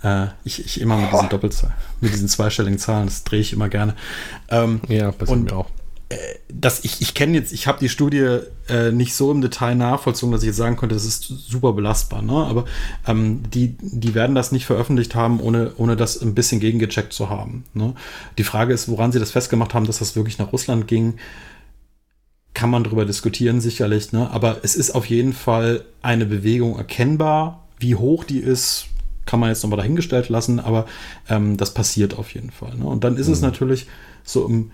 S3: Äh, ich, ich immer mit diesen Doppelzahlen, mit diesen zweistelligen Zahlen, das drehe ich immer gerne.
S1: Ähm, ja, passiert mir auch
S3: dass ich, ich kenne jetzt, ich habe die Studie äh, nicht so im Detail nachvollzogen, dass ich jetzt sagen konnte, das ist super belastbar, ne? Aber ähm, die, die werden das nicht veröffentlicht haben, ohne, ohne das ein bisschen gegengecheckt zu haben. Ne? Die Frage ist, woran sie das festgemacht haben, dass das wirklich nach Russland ging, kann man darüber diskutieren, sicherlich, ne? Aber es ist auf jeden Fall eine Bewegung erkennbar. Wie hoch die ist, kann man jetzt nochmal dahingestellt lassen, aber ähm, das passiert auf jeden Fall. Ne? Und dann ist mhm. es natürlich so im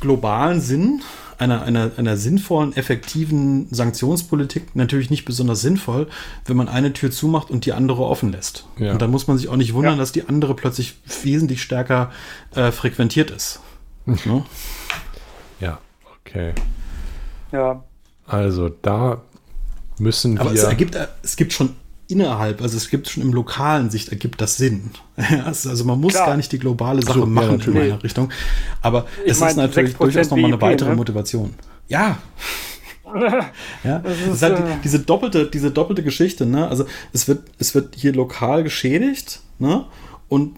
S3: globalen Sinn einer, einer, einer sinnvollen, effektiven Sanktionspolitik natürlich nicht besonders sinnvoll, wenn man eine Tür zumacht und die andere offen lässt. Ja. Und dann muss man sich auch nicht wundern, ja. dass die andere plötzlich wesentlich stärker äh, frequentiert ist.
S1: ne? Ja, okay.
S2: Ja.
S1: Also da müssen wir.
S3: Aber es, ergibt, es gibt schon innerhalb, also es gibt schon im lokalen Sicht, ergibt das Sinn. also man muss Klar. gar nicht die globale Sache so, machen ja, in meiner Richtung. Aber ich es mein, ist natürlich durchaus nochmal eine weitere ne? Motivation. Ja. ja, das ist, das ist halt äh, diese doppelte, diese doppelte Geschichte, ne? Also es wird, es wird hier lokal geschädigt, ne? Und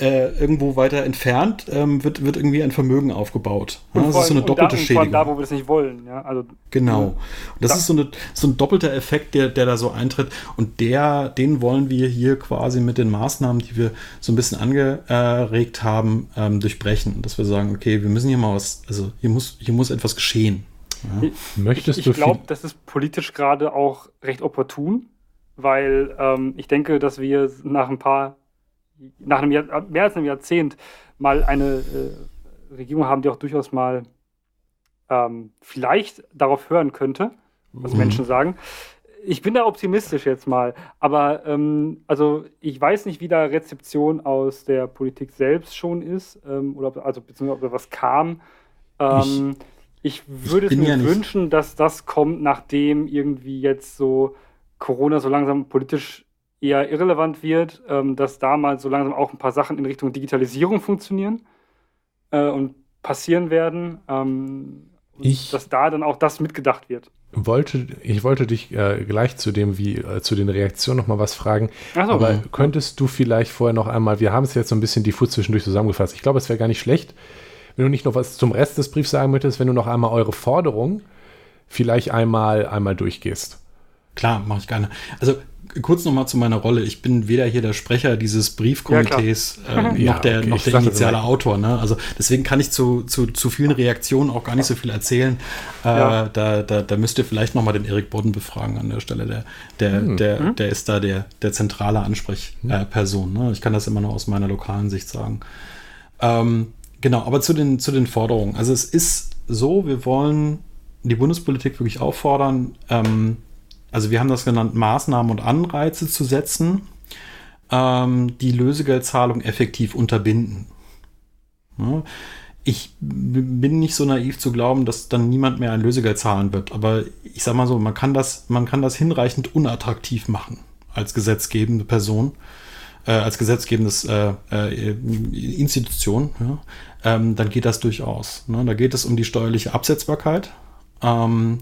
S3: äh, irgendwo weiter entfernt ähm, wird, wird irgendwie ein Vermögen aufgebaut. Ja, das ist so eine doppelte da, Schädigung.
S2: da, wo wir es nicht wollen. Ja? Also,
S3: genau. Und das da. ist so, eine, so ein doppelter Effekt, der, der da so eintritt. Und der, den wollen wir hier quasi mit den Maßnahmen, die wir so ein bisschen angeregt haben, ähm, durchbrechen. Dass wir sagen, okay, wir müssen hier mal was, also hier muss, hier muss etwas geschehen.
S1: Ja. Möchtest
S2: ich, ich glaube, das ist politisch gerade auch recht opportun, weil ähm, ich denke, dass wir nach ein paar nach einem Jahr, mehr als einem Jahrzehnt mal eine äh, Regierung haben, die auch durchaus mal ähm, vielleicht darauf hören könnte, was mhm. Menschen sagen. Ich bin da optimistisch jetzt mal, aber ähm, also ich weiß nicht, wie da Rezeption aus der Politik selbst schon ist ähm, oder ob, also beziehungsweise ob da was kam. Ähm, ich, ich, würde ich es mir ja wünschen, dass das kommt, nachdem irgendwie jetzt so Corona so langsam politisch eher irrelevant wird, ähm, dass da mal so langsam auch ein paar Sachen in Richtung Digitalisierung funktionieren äh, und passieren werden. Ähm, ich dass da dann auch das mitgedacht wird.
S1: Wollte, ich wollte dich äh, gleich zu dem, wie äh, zu den Reaktionen noch mal was fragen. So, aber ja. könntest du vielleicht vorher noch einmal, wir haben es jetzt so ein bisschen diffus zwischendurch zusammengefasst. Ich glaube, es wäre gar nicht schlecht, wenn du nicht noch was zum Rest des Briefs sagen möchtest, wenn du noch einmal eure Forderung vielleicht einmal, einmal durchgehst.
S3: Klar, mache ich gerne. Also kurz noch mal zu meiner Rolle. Ich bin weder hier der Sprecher dieses Briefkomitees ja, äh, noch der, okay, noch der initiale Autor. Ne? Also deswegen kann ich zu, zu, zu vielen Reaktionen auch gar nicht so viel erzählen. Äh, ja. da, da, da müsst ihr vielleicht noch mal den Erik Bodden befragen an der Stelle. Der, der, hm. der, hm? der ist da der, der zentrale Ansprechperson. Hm. ne? Ich kann das immer nur aus meiner lokalen Sicht sagen. Ähm, genau, aber zu den, zu den Forderungen. Also es ist so, wir wollen die Bundespolitik wirklich auffordern, ähm, also wir haben das genannt, Maßnahmen und Anreize zu setzen, ähm, die Lösegeldzahlung effektiv unterbinden. Ja, ich bin nicht so naiv zu glauben, dass dann niemand mehr ein Lösegeld zahlen wird. Aber ich sage mal so, man kann das, man kann das hinreichend unattraktiv machen als gesetzgebende Person, äh, als gesetzgebendes äh, äh, Institution. Ja? Ähm, dann geht das durchaus. Ne? Da geht es um die steuerliche Absetzbarkeit. Ähm,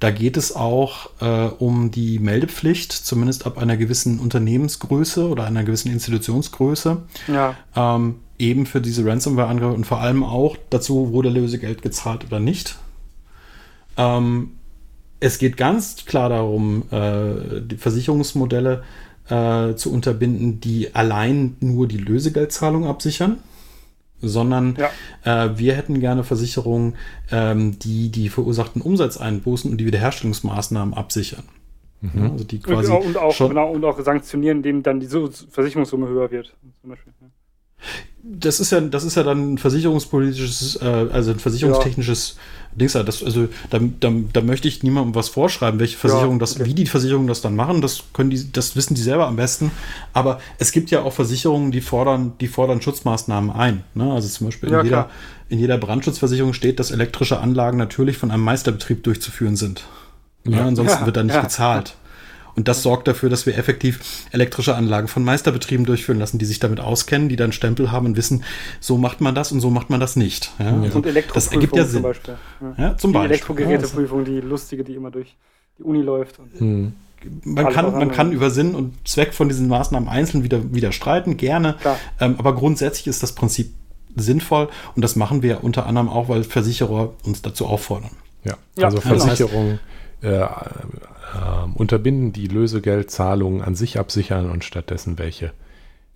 S3: da geht es auch äh, um die Meldepflicht, zumindest ab einer gewissen Unternehmensgröße oder einer gewissen Institutionsgröße.
S2: Ja.
S3: Ähm, eben für diese Ransomware-Angriffe und vor allem auch dazu, wurde Lösegeld gezahlt oder nicht. Ähm, es geht ganz klar darum, äh, die Versicherungsmodelle äh, zu unterbinden, die allein nur die Lösegeldzahlung absichern sondern ja. äh, wir hätten gerne Versicherungen, ähm, die die verursachten Umsatzeinbußen und die Wiederherstellungsmaßnahmen absichern.
S2: Mhm. Ja, also die quasi und, auch, schon, genau, und auch sanktionieren, indem dann die Versicherungssumme höher wird. Zum Beispiel, ja.
S3: Das ist ja, das ist ja dann ein versicherungspolitisches, äh, also ein versicherungstechnisches ja. Dings. Das, also da, da, da möchte ich niemandem was vorschreiben, welche Versicherung ja, das, okay. wie die Versicherungen das dann machen. Das können die, das wissen die selber am besten. Aber es gibt ja auch Versicherungen, die fordern, die fordern Schutzmaßnahmen ein. Ne? Also zum Beispiel in, jeder, in jeder Brandschutzversicherung steht, dass elektrische Anlagen natürlich von einem Meisterbetrieb durchzuführen sind. Ja, ansonsten wird da nicht gezahlt. Und das sorgt dafür, dass wir effektiv elektrische Anlagen von Meisterbetrieben durchführen lassen, die sich damit auskennen, die dann Stempel haben und wissen, so macht man das und so macht man das nicht.
S2: Ja, ja. Und das ergibt ja Sinn. zum Beispiel.
S3: Ja. zum
S2: die
S3: Beispiel.
S2: Elektrogeräteprüfung, die lustige, die immer durch die Uni läuft.
S3: Hm. Man kann, man kann über Sinn und Zweck von diesen Maßnahmen einzeln wieder, wieder streiten, gerne. Ähm, aber grundsätzlich ist das Prinzip sinnvoll und das machen wir unter anderem auch, weil Versicherer uns dazu auffordern.
S1: Ja, also ja, Versicherungen äh, äh, unterbinden, die Lösegeldzahlungen an sich absichern und stattdessen welche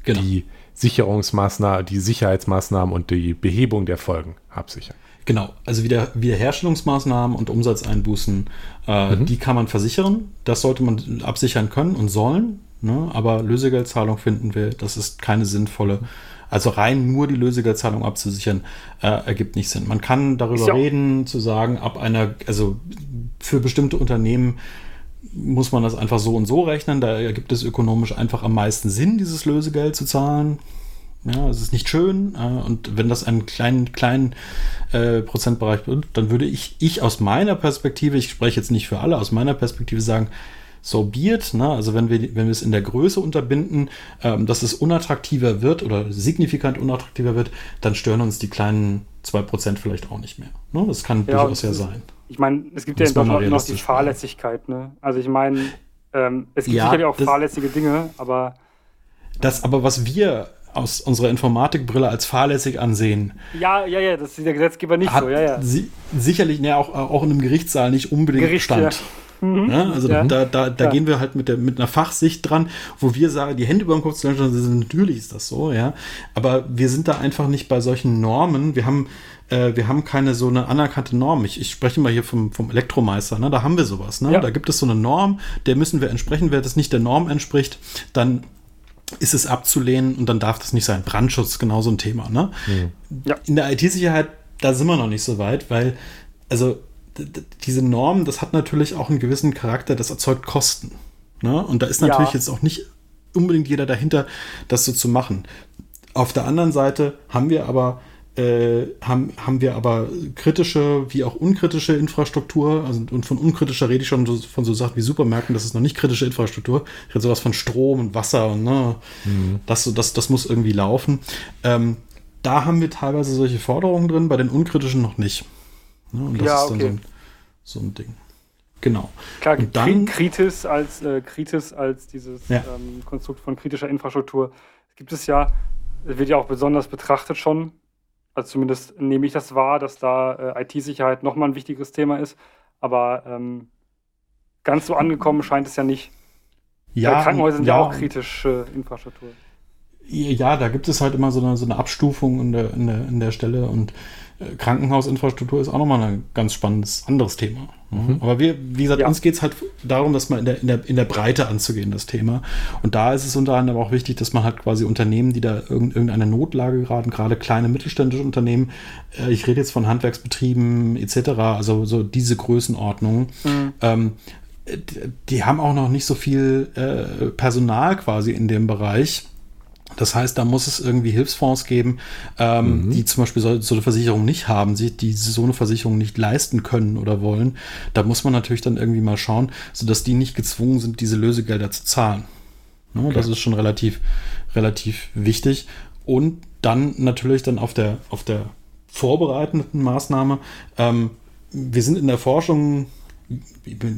S1: genau. die Sicherungsmaßnahmen, die Sicherheitsmaßnahmen und die Behebung der Folgen absichern.
S3: Genau, also wieder Wiederherstellungsmaßnahmen und Umsatzeinbußen, äh, mhm. die kann man versichern. Das sollte man absichern können und sollen. Ne? Aber Lösegeldzahlung finden wir, das ist keine sinnvolle. Also rein nur die Lösegeldzahlung abzusichern, äh, ergibt nicht Sinn. Man kann darüber ja reden, zu sagen, ab einer, also für bestimmte Unternehmen muss man das einfach so und so rechnen. Da ergibt es ökonomisch einfach am meisten Sinn, dieses Lösegeld zu zahlen. Ja, es ist nicht schön. Äh, und wenn das einen kleinen, kleinen äh, Prozentbereich wird, dann würde ich, ich aus meiner Perspektive, ich spreche jetzt nicht für alle, aus meiner Perspektive sagen, so biert, ne? also wenn wir, wenn wir es in der Größe unterbinden, ähm, dass es unattraktiver wird oder signifikant unattraktiver wird, dann stören uns die kleinen 2% vielleicht auch nicht mehr. Ne? Das kann ja, durchaus ja sein.
S2: Ich meine, es gibt ja in Deutschland noch die Fahrlässigkeit. Ne? Also ich meine, ähm, es gibt ja, sicherlich auch fahrlässige Dinge, aber.
S3: Das aber, was wir aus unserer Informatikbrille als fahrlässig ansehen.
S2: Ja, ja, ja, das ist der Gesetzgeber nicht so, ja, ja.
S3: Si sicherlich, ne, auch, auch in einem Gerichtssaal nicht unbedingt Gericht, Stand. Ja. Mhm. Ja, also ja. da, da, da ja. gehen wir halt mit, der, mit einer Fachsicht dran, wo wir sagen, die Hände über den Kopf zu natürlich ist das so, ja. Aber wir sind da einfach nicht bei solchen Normen. Wir haben, äh, wir haben keine so eine anerkannte Norm. Ich, ich spreche mal hier vom, vom Elektromeister, ne? da haben wir sowas. Ne? Da gibt es so eine Norm, der müssen wir entsprechen. Wer das nicht der Norm entspricht, dann ist es abzulehnen und dann darf das nicht sein. Brandschutz, genau so ein Thema. Ne? Mhm. Ja. In der IT-Sicherheit, da sind wir noch nicht so weit, weil, also diese Norm, das hat natürlich auch einen gewissen Charakter, das erzeugt Kosten. Ne? Und da ist natürlich ja. jetzt auch nicht unbedingt jeder dahinter, das so zu machen. Auf der anderen Seite haben wir aber äh, haben, haben wir aber kritische wie auch unkritische Infrastruktur. Also, und von unkritischer rede ich schon so, von so Sachen wie Supermärkten, das ist noch nicht kritische Infrastruktur. Ich rede sowas von Strom und Wasser und ne, mhm. das, das, das muss irgendwie laufen. Ähm, da haben wir teilweise solche Forderungen drin, bei den unkritischen noch nicht. Ne? Und das ja, ist dann okay. so, ein, so ein Ding. Genau.
S2: Klar, und dann, Kritis als, äh, Kritis als dieses ja. ähm, Konstrukt von kritischer Infrastruktur gibt es ja, wird ja auch besonders betrachtet schon. Also zumindest nehme ich das wahr, dass da äh, IT-Sicherheit nochmal ein wichtiges Thema ist. Aber ähm, ganz so angekommen scheint es ja nicht. Ja, Krankenhäuser sind ja, ja auch kritische Infrastruktur.
S3: Ja, da gibt es halt immer so eine, so eine Abstufung in der, in, der, in der Stelle und Krankenhausinfrastruktur ist auch nochmal ein ganz spannendes anderes Thema. Mhm. Aber wir, wie gesagt, ja. uns geht es halt darum, das mal in der, in, der, in der Breite anzugehen, das Thema. Und da ist es unter anderem auch wichtig, dass man halt quasi Unternehmen, die da irgendeine Notlage geraten, gerade kleine mittelständische Unternehmen, äh, ich rede jetzt von Handwerksbetrieben etc., also so diese Größenordnung, mhm. ähm, die haben auch noch nicht so viel äh, Personal quasi in dem Bereich das heißt, da muss es irgendwie Hilfsfonds geben, ähm, mhm. die zum Beispiel so, so, eine Versicherung nicht haben, die so eine Versicherung nicht leisten können oder wollen. Da muss man natürlich dann irgendwie mal schauen, sodass die nicht gezwungen sind, diese Lösegelder zu zahlen. Ne, okay. Das ist schon relativ, relativ wichtig. Und dann natürlich dann auf der, auf der vorbereitenden Maßnahme. Ähm, wir sind in der Forschung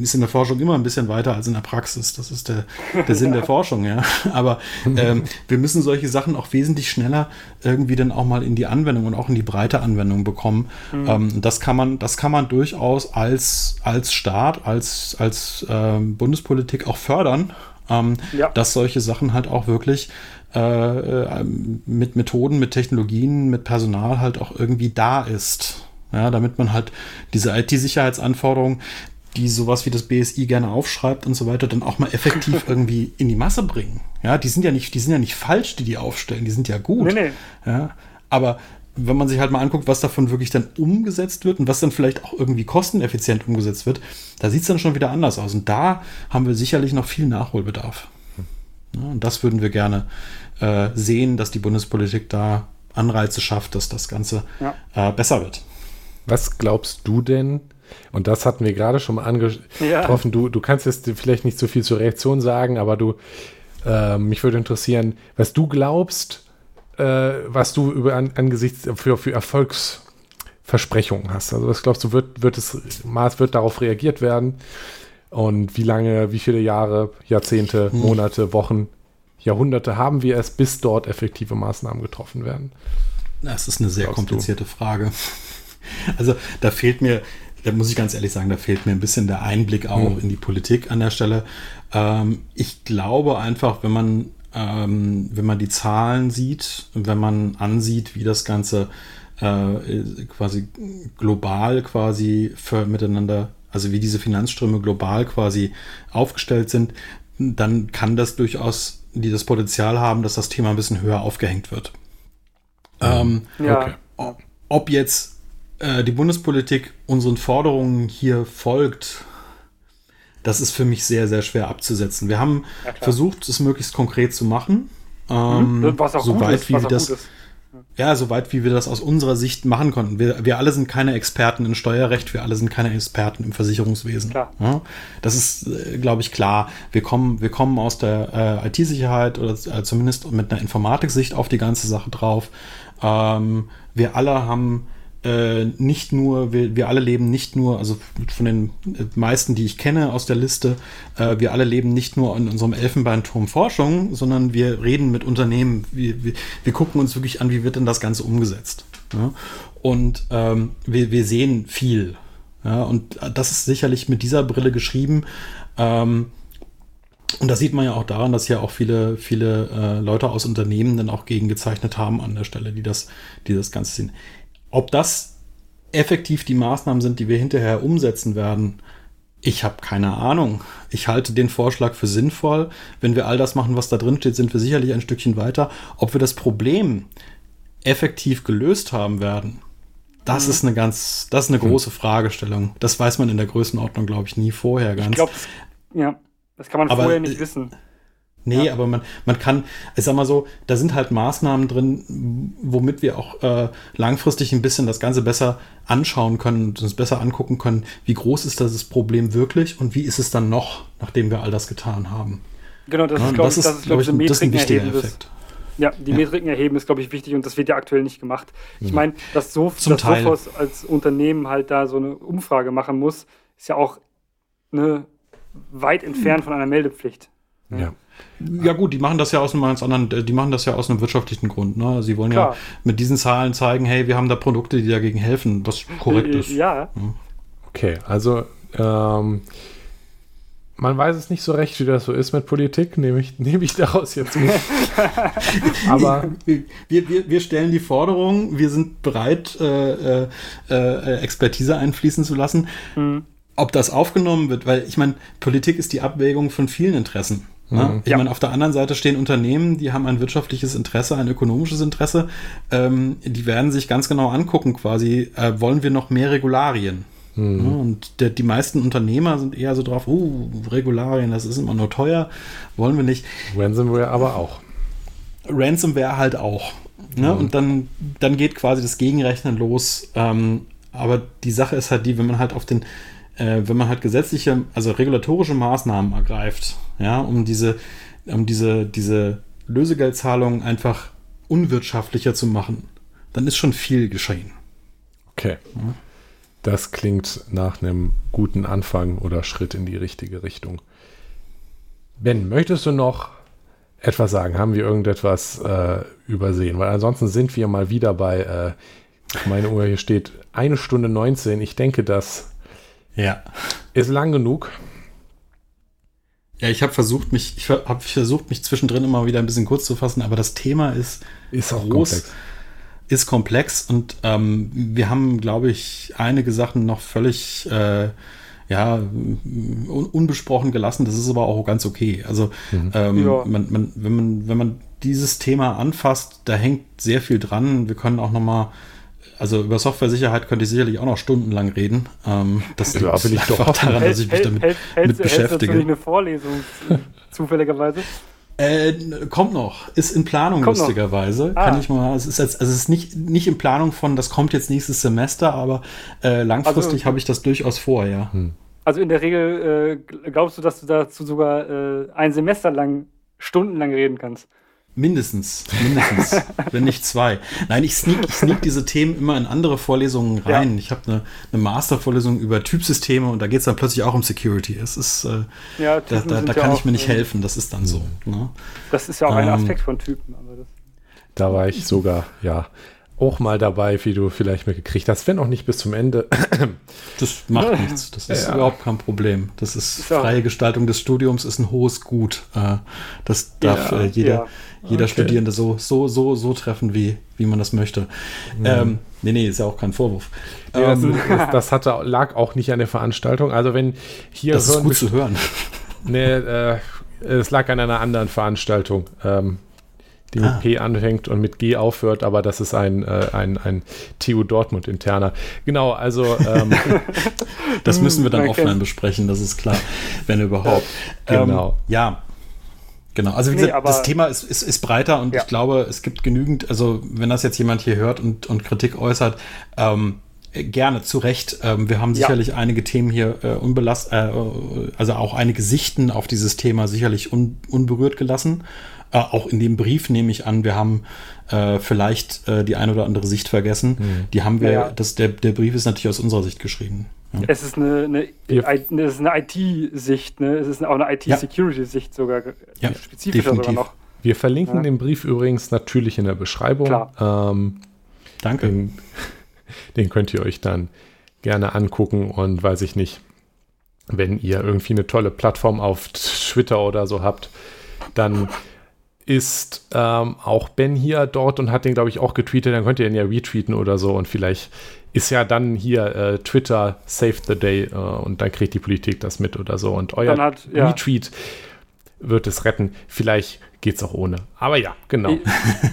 S3: ist in der Forschung immer ein bisschen weiter als in der Praxis. Das ist der, der Sinn der Forschung, ja. Aber ähm, wir müssen solche Sachen auch wesentlich schneller irgendwie dann auch mal in die Anwendung und auch in die breite Anwendung bekommen. Mhm. Ähm, das kann man, das kann man durchaus als, als Staat, als, als ähm, Bundespolitik auch fördern, ähm, ja. dass solche Sachen halt auch wirklich äh, äh mit Methoden, mit Technologien, mit Personal halt auch irgendwie da ist. Ja, damit man halt diese IT-Sicherheitsanforderungen, die sowas wie das BSI gerne aufschreibt und so weiter, dann auch mal effektiv irgendwie in die Masse bringen. Ja, die sind ja nicht, die sind ja nicht falsch, die die aufstellen, die sind ja gut. Nee, nee. Ja, aber wenn man sich halt mal anguckt, was davon wirklich dann umgesetzt wird und was dann vielleicht auch irgendwie kosteneffizient umgesetzt wird, da sieht es dann schon wieder anders aus. Und da haben wir sicherlich noch viel Nachholbedarf. Ja, und das würden wir gerne äh, sehen, dass die Bundespolitik da Anreize schafft, dass das Ganze ja. äh, besser wird.
S1: Was glaubst du denn, und das hatten wir gerade schon mal angetroffen. Ja. Du, du kannst jetzt vielleicht nicht so viel zur Reaktion sagen, aber du, äh, mich würde interessieren, was du glaubst, äh, was du über an, angesichts für, für Erfolgsversprechungen hast. Also was glaubst du, wird, wird es, Maß wird darauf reagiert werden? Und wie lange, wie viele Jahre, Jahrzehnte, hm. Monate, Wochen, Jahrhunderte haben wir es, bis dort effektive Maßnahmen getroffen werden?
S3: Das ist eine sehr komplizierte du? Frage. Also da fehlt mir, da muss ich ganz ehrlich sagen, da fehlt mir ein bisschen der Einblick auch hm. in die Politik an der Stelle. Ähm, ich glaube einfach, wenn man, ähm, wenn man die Zahlen sieht, wenn man ansieht, wie das Ganze äh, quasi global quasi für miteinander, also wie diese Finanzströme global quasi aufgestellt sind, dann kann das durchaus die das Potenzial haben, dass das Thema ein bisschen höher aufgehängt wird. Ähm, ja. okay. Ob jetzt äh, die Bundespolitik unseren Forderungen hier folgt, das ist für mich sehr, sehr schwer abzusetzen. Wir haben ja, versucht, es möglichst konkret zu machen.
S2: Ähm, mhm. was auch so
S3: weit,
S2: ist,
S3: wie wir das, ja, soweit wie wir das aus unserer Sicht machen konnten. Wir, wir alle sind keine Experten in Steuerrecht, wir alle sind keine Experten im Versicherungswesen. Ja, das ist, äh, glaube ich, klar. Wir kommen, wir kommen aus der äh, IT-Sicherheit oder äh, zumindest mit einer Informatiksicht auf die ganze Sache drauf. Ähm, wir alle haben nicht nur, wir, wir alle leben nicht nur, also von den meisten, die ich kenne aus der Liste, äh, wir alle leben nicht nur in unserem Elfenbeinturm Forschung, sondern wir reden mit Unternehmen, wir, wir, wir gucken uns wirklich an, wie wird denn das Ganze umgesetzt. Ja? Und ähm, wir, wir sehen viel. Ja? Und das ist sicherlich mit dieser Brille geschrieben. Ähm, und das sieht man ja auch daran, dass ja auch viele, viele äh, Leute aus Unternehmen dann auch gegengezeichnet haben an der Stelle, die das, die das Ganze sehen. Ob das effektiv die Maßnahmen sind, die wir hinterher umsetzen werden, ich habe keine Ahnung. Ich halte den Vorschlag für sinnvoll. Wenn wir all das machen, was da drin steht, sind wir sicherlich ein Stückchen weiter. Ob wir das Problem effektiv gelöst haben werden, das mhm. ist eine ganz, das ist eine hm. große Fragestellung. Das weiß man in der Größenordnung, glaube ich, nie vorher ganz. Ich glaube,
S2: ja, das kann man Aber, vorher nicht wissen.
S3: Nee, ja. aber man, man kann, ich sag mal so, da sind halt Maßnahmen drin, womit wir auch äh, langfristig ein bisschen das Ganze besser anschauen können und uns besser angucken können, wie groß ist das Problem wirklich und wie ist es dann noch, nachdem wir all das getan haben.
S2: Genau, das ja, ist, glaube ich, das ist, glaub ich, ein, das ist ein wichtiger Effekt. Ja, die ja. Metriken erheben ist, glaube ich, wichtig und das wird ja aktuell nicht gemacht. Ich meine, dass, so, dass Sophos als Unternehmen halt da so eine Umfrage machen muss, ist ja auch ne, weit entfernt von einer Meldepflicht.
S3: Ja. Ja gut, die machen das ja aus einem ganz anderen, die machen das ja aus einem wirtschaftlichen Grund. Ne? Sie wollen Klar. ja mit diesen Zahlen zeigen, hey, wir haben da Produkte, die dagegen helfen, was korrekt ist.
S2: Ja.
S1: Okay, also ähm, man weiß es nicht so recht, wie das so ist mit Politik, nehme ich, nehme ich daraus jetzt mit.
S3: Aber wir, wir, wir stellen die Forderung, wir sind bereit, äh, äh, äh, Expertise einfließen zu lassen. Mhm. Ob das aufgenommen wird, weil ich meine, Politik ist die Abwägung von vielen Interessen. Ne? Mhm. Ich ja. meine, auf der anderen Seite stehen Unternehmen, die haben ein wirtschaftliches Interesse, ein ökonomisches Interesse. Ähm, die werden sich ganz genau angucken, quasi, äh, wollen wir noch mehr Regularien? Mhm. Ja, und der, die meisten Unternehmer sind eher so drauf, uh, Regularien, das ist immer nur teuer, wollen wir nicht.
S1: Ransomware aber auch.
S3: Ransomware halt auch. Ne? Mhm. Und dann, dann geht quasi das Gegenrechnen los. Ähm, aber die Sache ist halt die, wenn man halt auf den äh, wenn man halt gesetzliche, also regulatorische Maßnahmen ergreift, ja, um diese, um diese, diese Lösegeldzahlungen einfach unwirtschaftlicher zu machen, dann ist schon viel geschehen.
S1: Okay. Ja. Das klingt nach einem guten Anfang oder Schritt in die richtige Richtung. Ben, möchtest du noch etwas sagen? Haben wir irgendetwas äh, übersehen? Weil ansonsten sind wir mal wieder bei, äh, meine Uhr hier steht, eine Stunde 19. Ich denke, das
S3: ja.
S1: Ist lang genug.
S3: Ja, ich habe versucht, mich, ich habe versucht, mich zwischendrin immer wieder ein bisschen kurz zu fassen, aber das Thema ist,
S1: ist groß, komplex.
S3: ist komplex und ähm, wir haben, glaube ich, einige Sachen noch völlig äh, ja, un unbesprochen gelassen. Das ist aber auch ganz okay. Also mhm. ähm, ja. man, man, wenn man, wenn man dieses Thema anfasst, da hängt sehr viel dran. Wir können auch noch mal also über Software-Sicherheit könnte ich sicherlich auch noch stundenlang reden. Ähm, das ja, liegt
S1: ich doch daran,
S2: dass ich mich damit hält, hält, mit beschäftige. Hältst du eine Vorlesung zufälligerweise?
S3: Äh, kommt noch, ist in Planung kommt lustigerweise. Ah. Kann ich mal, es ist jetzt, also es ist nicht, nicht in Planung von, das kommt jetzt nächstes Semester, aber äh, langfristig also, habe ich das durchaus vor, ja. Hm.
S2: Also in der Regel äh, glaubst du, dass du dazu sogar äh, ein Semester lang stundenlang reden kannst?
S3: Mindestens, mindestens, wenn nicht zwei. Nein, ich sneak, ich sneak diese Themen immer in andere Vorlesungen rein. Ja. Ich habe eine, eine Mastervorlesung über Typsysteme und da geht es dann plötzlich auch um Security. Es ist, äh, ja, da, da, da kann ja ich mir nicht helfen, das ist dann so. Ne?
S2: Das ist ja auch ein ähm, Aspekt von Typen.
S1: da war ich sogar, ja, auch mal dabei, wie du vielleicht mitgekriegt hast, wenn auch nicht bis zum Ende.
S3: Das macht nichts. Das ist ja. überhaupt kein Problem. Das ist freie Gestaltung des Studiums ist ein hohes Gut. Äh, das darf ja, äh, jeder, ja. Jeder okay. Studierende so, so, so, so treffen, wie, wie man das möchte. Mhm. Ähm, nee, nee, ist ja auch kein Vorwurf.
S1: Nee, das, ähm, das, das, hatte, lag auch nicht an der Veranstaltung. Also wenn hier.
S3: Das ist gut zu hören.
S1: Nee, äh, es lag an einer anderen Veranstaltung. Ähm, die ah. mit P anfängt und mit G aufhört, aber das ist ein, äh, ein, ein TU Dortmund interner. Genau, also ähm,
S3: das müssen wir dann offline besprechen, das ist klar, wenn überhaupt.
S1: genau.
S3: Ähm, ja. Genau, also wie nee, gesagt, das Thema ist, ist, ist breiter und ja. ich glaube, es gibt genügend, also wenn das jetzt jemand hier hört und, und Kritik äußert, ähm, gerne, zu Recht. Ähm, wir haben sicherlich ja. einige Themen hier äh, unbelast, äh, also auch einige Sichten auf dieses Thema sicherlich un, unberührt gelassen. Äh, auch in dem Brief nehme ich an, wir haben äh, vielleicht äh, die ein oder andere Sicht vergessen. Mhm. Die haben wir, ja, ja. Das, der, der Brief ist natürlich aus unserer Sicht geschrieben.
S2: Ja. Es ist eine, eine, eine IT-Sicht, ne? es ist auch eine IT-Security-Sicht sogar,
S1: ja, spezifischer definitiv. sogar noch. Wir verlinken den Brief übrigens natürlich in der Beschreibung.
S3: Klar. Ähm, Danke.
S1: Den, den könnt ihr euch dann gerne angucken und weiß ich nicht, wenn ihr irgendwie eine tolle Plattform auf Twitter oder so habt, dann ist ähm, auch Ben hier dort und hat den, glaube ich, auch getweetet. Dann könnt ihr ihn ja retweeten oder so. Und vielleicht ist ja dann hier äh, Twitter Save the Day äh, und dann kriegt die Politik das mit oder so. Und euer hat, ja. Retweet wird es retten. Vielleicht geht es auch ohne. Aber ja, genau.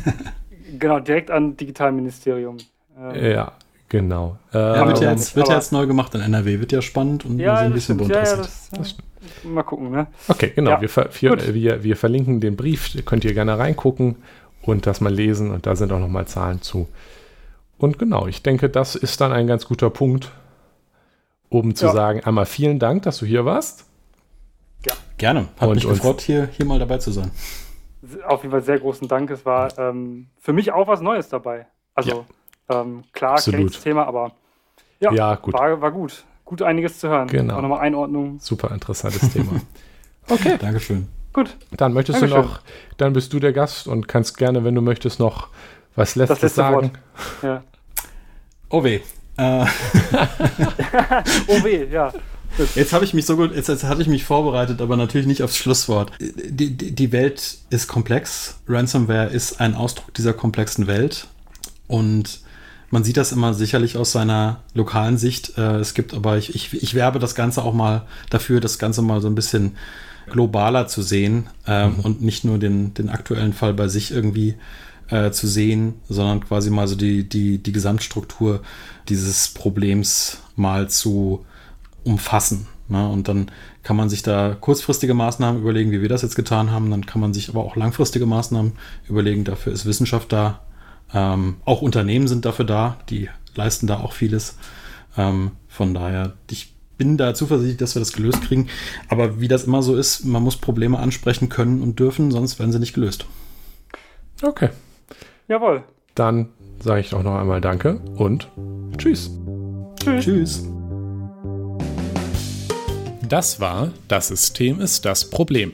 S2: genau, direkt an Digitalministerium.
S1: Ähm, ja, genau.
S3: Ja, wird ja ähm, jetzt, wird ja jetzt neu gemacht in NRW. Wird ja spannend und
S2: ja,
S3: ein
S2: bisschen bunt ja, ja, das, das Mal gucken, ne?
S1: Okay, genau. Ja, wir, wir, wir, wir, verlinken den Brief, könnt ihr gerne reingucken und das mal lesen und da sind auch nochmal Zahlen zu. Und genau, ich denke, das ist dann ein ganz guter Punkt, um zu ja. sagen, einmal vielen Dank, dass du hier warst.
S3: Ja. Gerne. Hat und mich gefreut, hier, hier mal dabei zu sein.
S2: Auf jeden Fall sehr großen Dank. Es war ähm, für mich auch was Neues dabei. Also ja. ähm, klar, kenne das Thema, aber ja, ja gut. War, war gut gut einiges zu hören.
S1: Genau.
S2: Auch nochmal Einordnung.
S1: Super interessantes Thema.
S3: Okay. Dankeschön.
S2: Gut.
S1: Dann möchtest Dankeschön. du noch, dann bist du der Gast und kannst gerne, wenn du möchtest, noch was Letztes das letzte sagen. Wort. Ja.
S3: Oh weh. Äh.
S2: oh weh, ja.
S3: Jetzt habe ich mich so gut, jetzt, jetzt hatte ich mich vorbereitet, aber natürlich nicht aufs Schlusswort. Die, die, die Welt ist komplex. Ransomware ist ein Ausdruck dieser komplexen Welt. Und man sieht das immer sicherlich aus seiner lokalen Sicht. Äh, es gibt aber, ich, ich, ich werbe das Ganze auch mal dafür, das Ganze mal so ein bisschen globaler zu sehen äh, mhm. und nicht nur den, den aktuellen Fall bei sich irgendwie äh, zu sehen, sondern quasi mal so die, die, die Gesamtstruktur dieses Problems mal zu umfassen. Ne? Und dann kann man sich da kurzfristige Maßnahmen überlegen, wie wir das jetzt getan haben. Dann kann man sich aber auch langfristige Maßnahmen überlegen. Dafür ist Wissenschaft da, ähm, auch Unternehmen sind dafür da, die leisten da auch vieles. Ähm, von daher, ich bin da zuversichtlich, dass wir das gelöst kriegen. Aber wie das immer so ist, man muss Probleme ansprechen können und dürfen, sonst werden sie nicht gelöst.
S1: Okay.
S2: Jawohl.
S1: Dann sage ich doch noch einmal Danke und Tschüss.
S3: Tschüss. Tschüss.
S1: Das war Das System ist das Problem.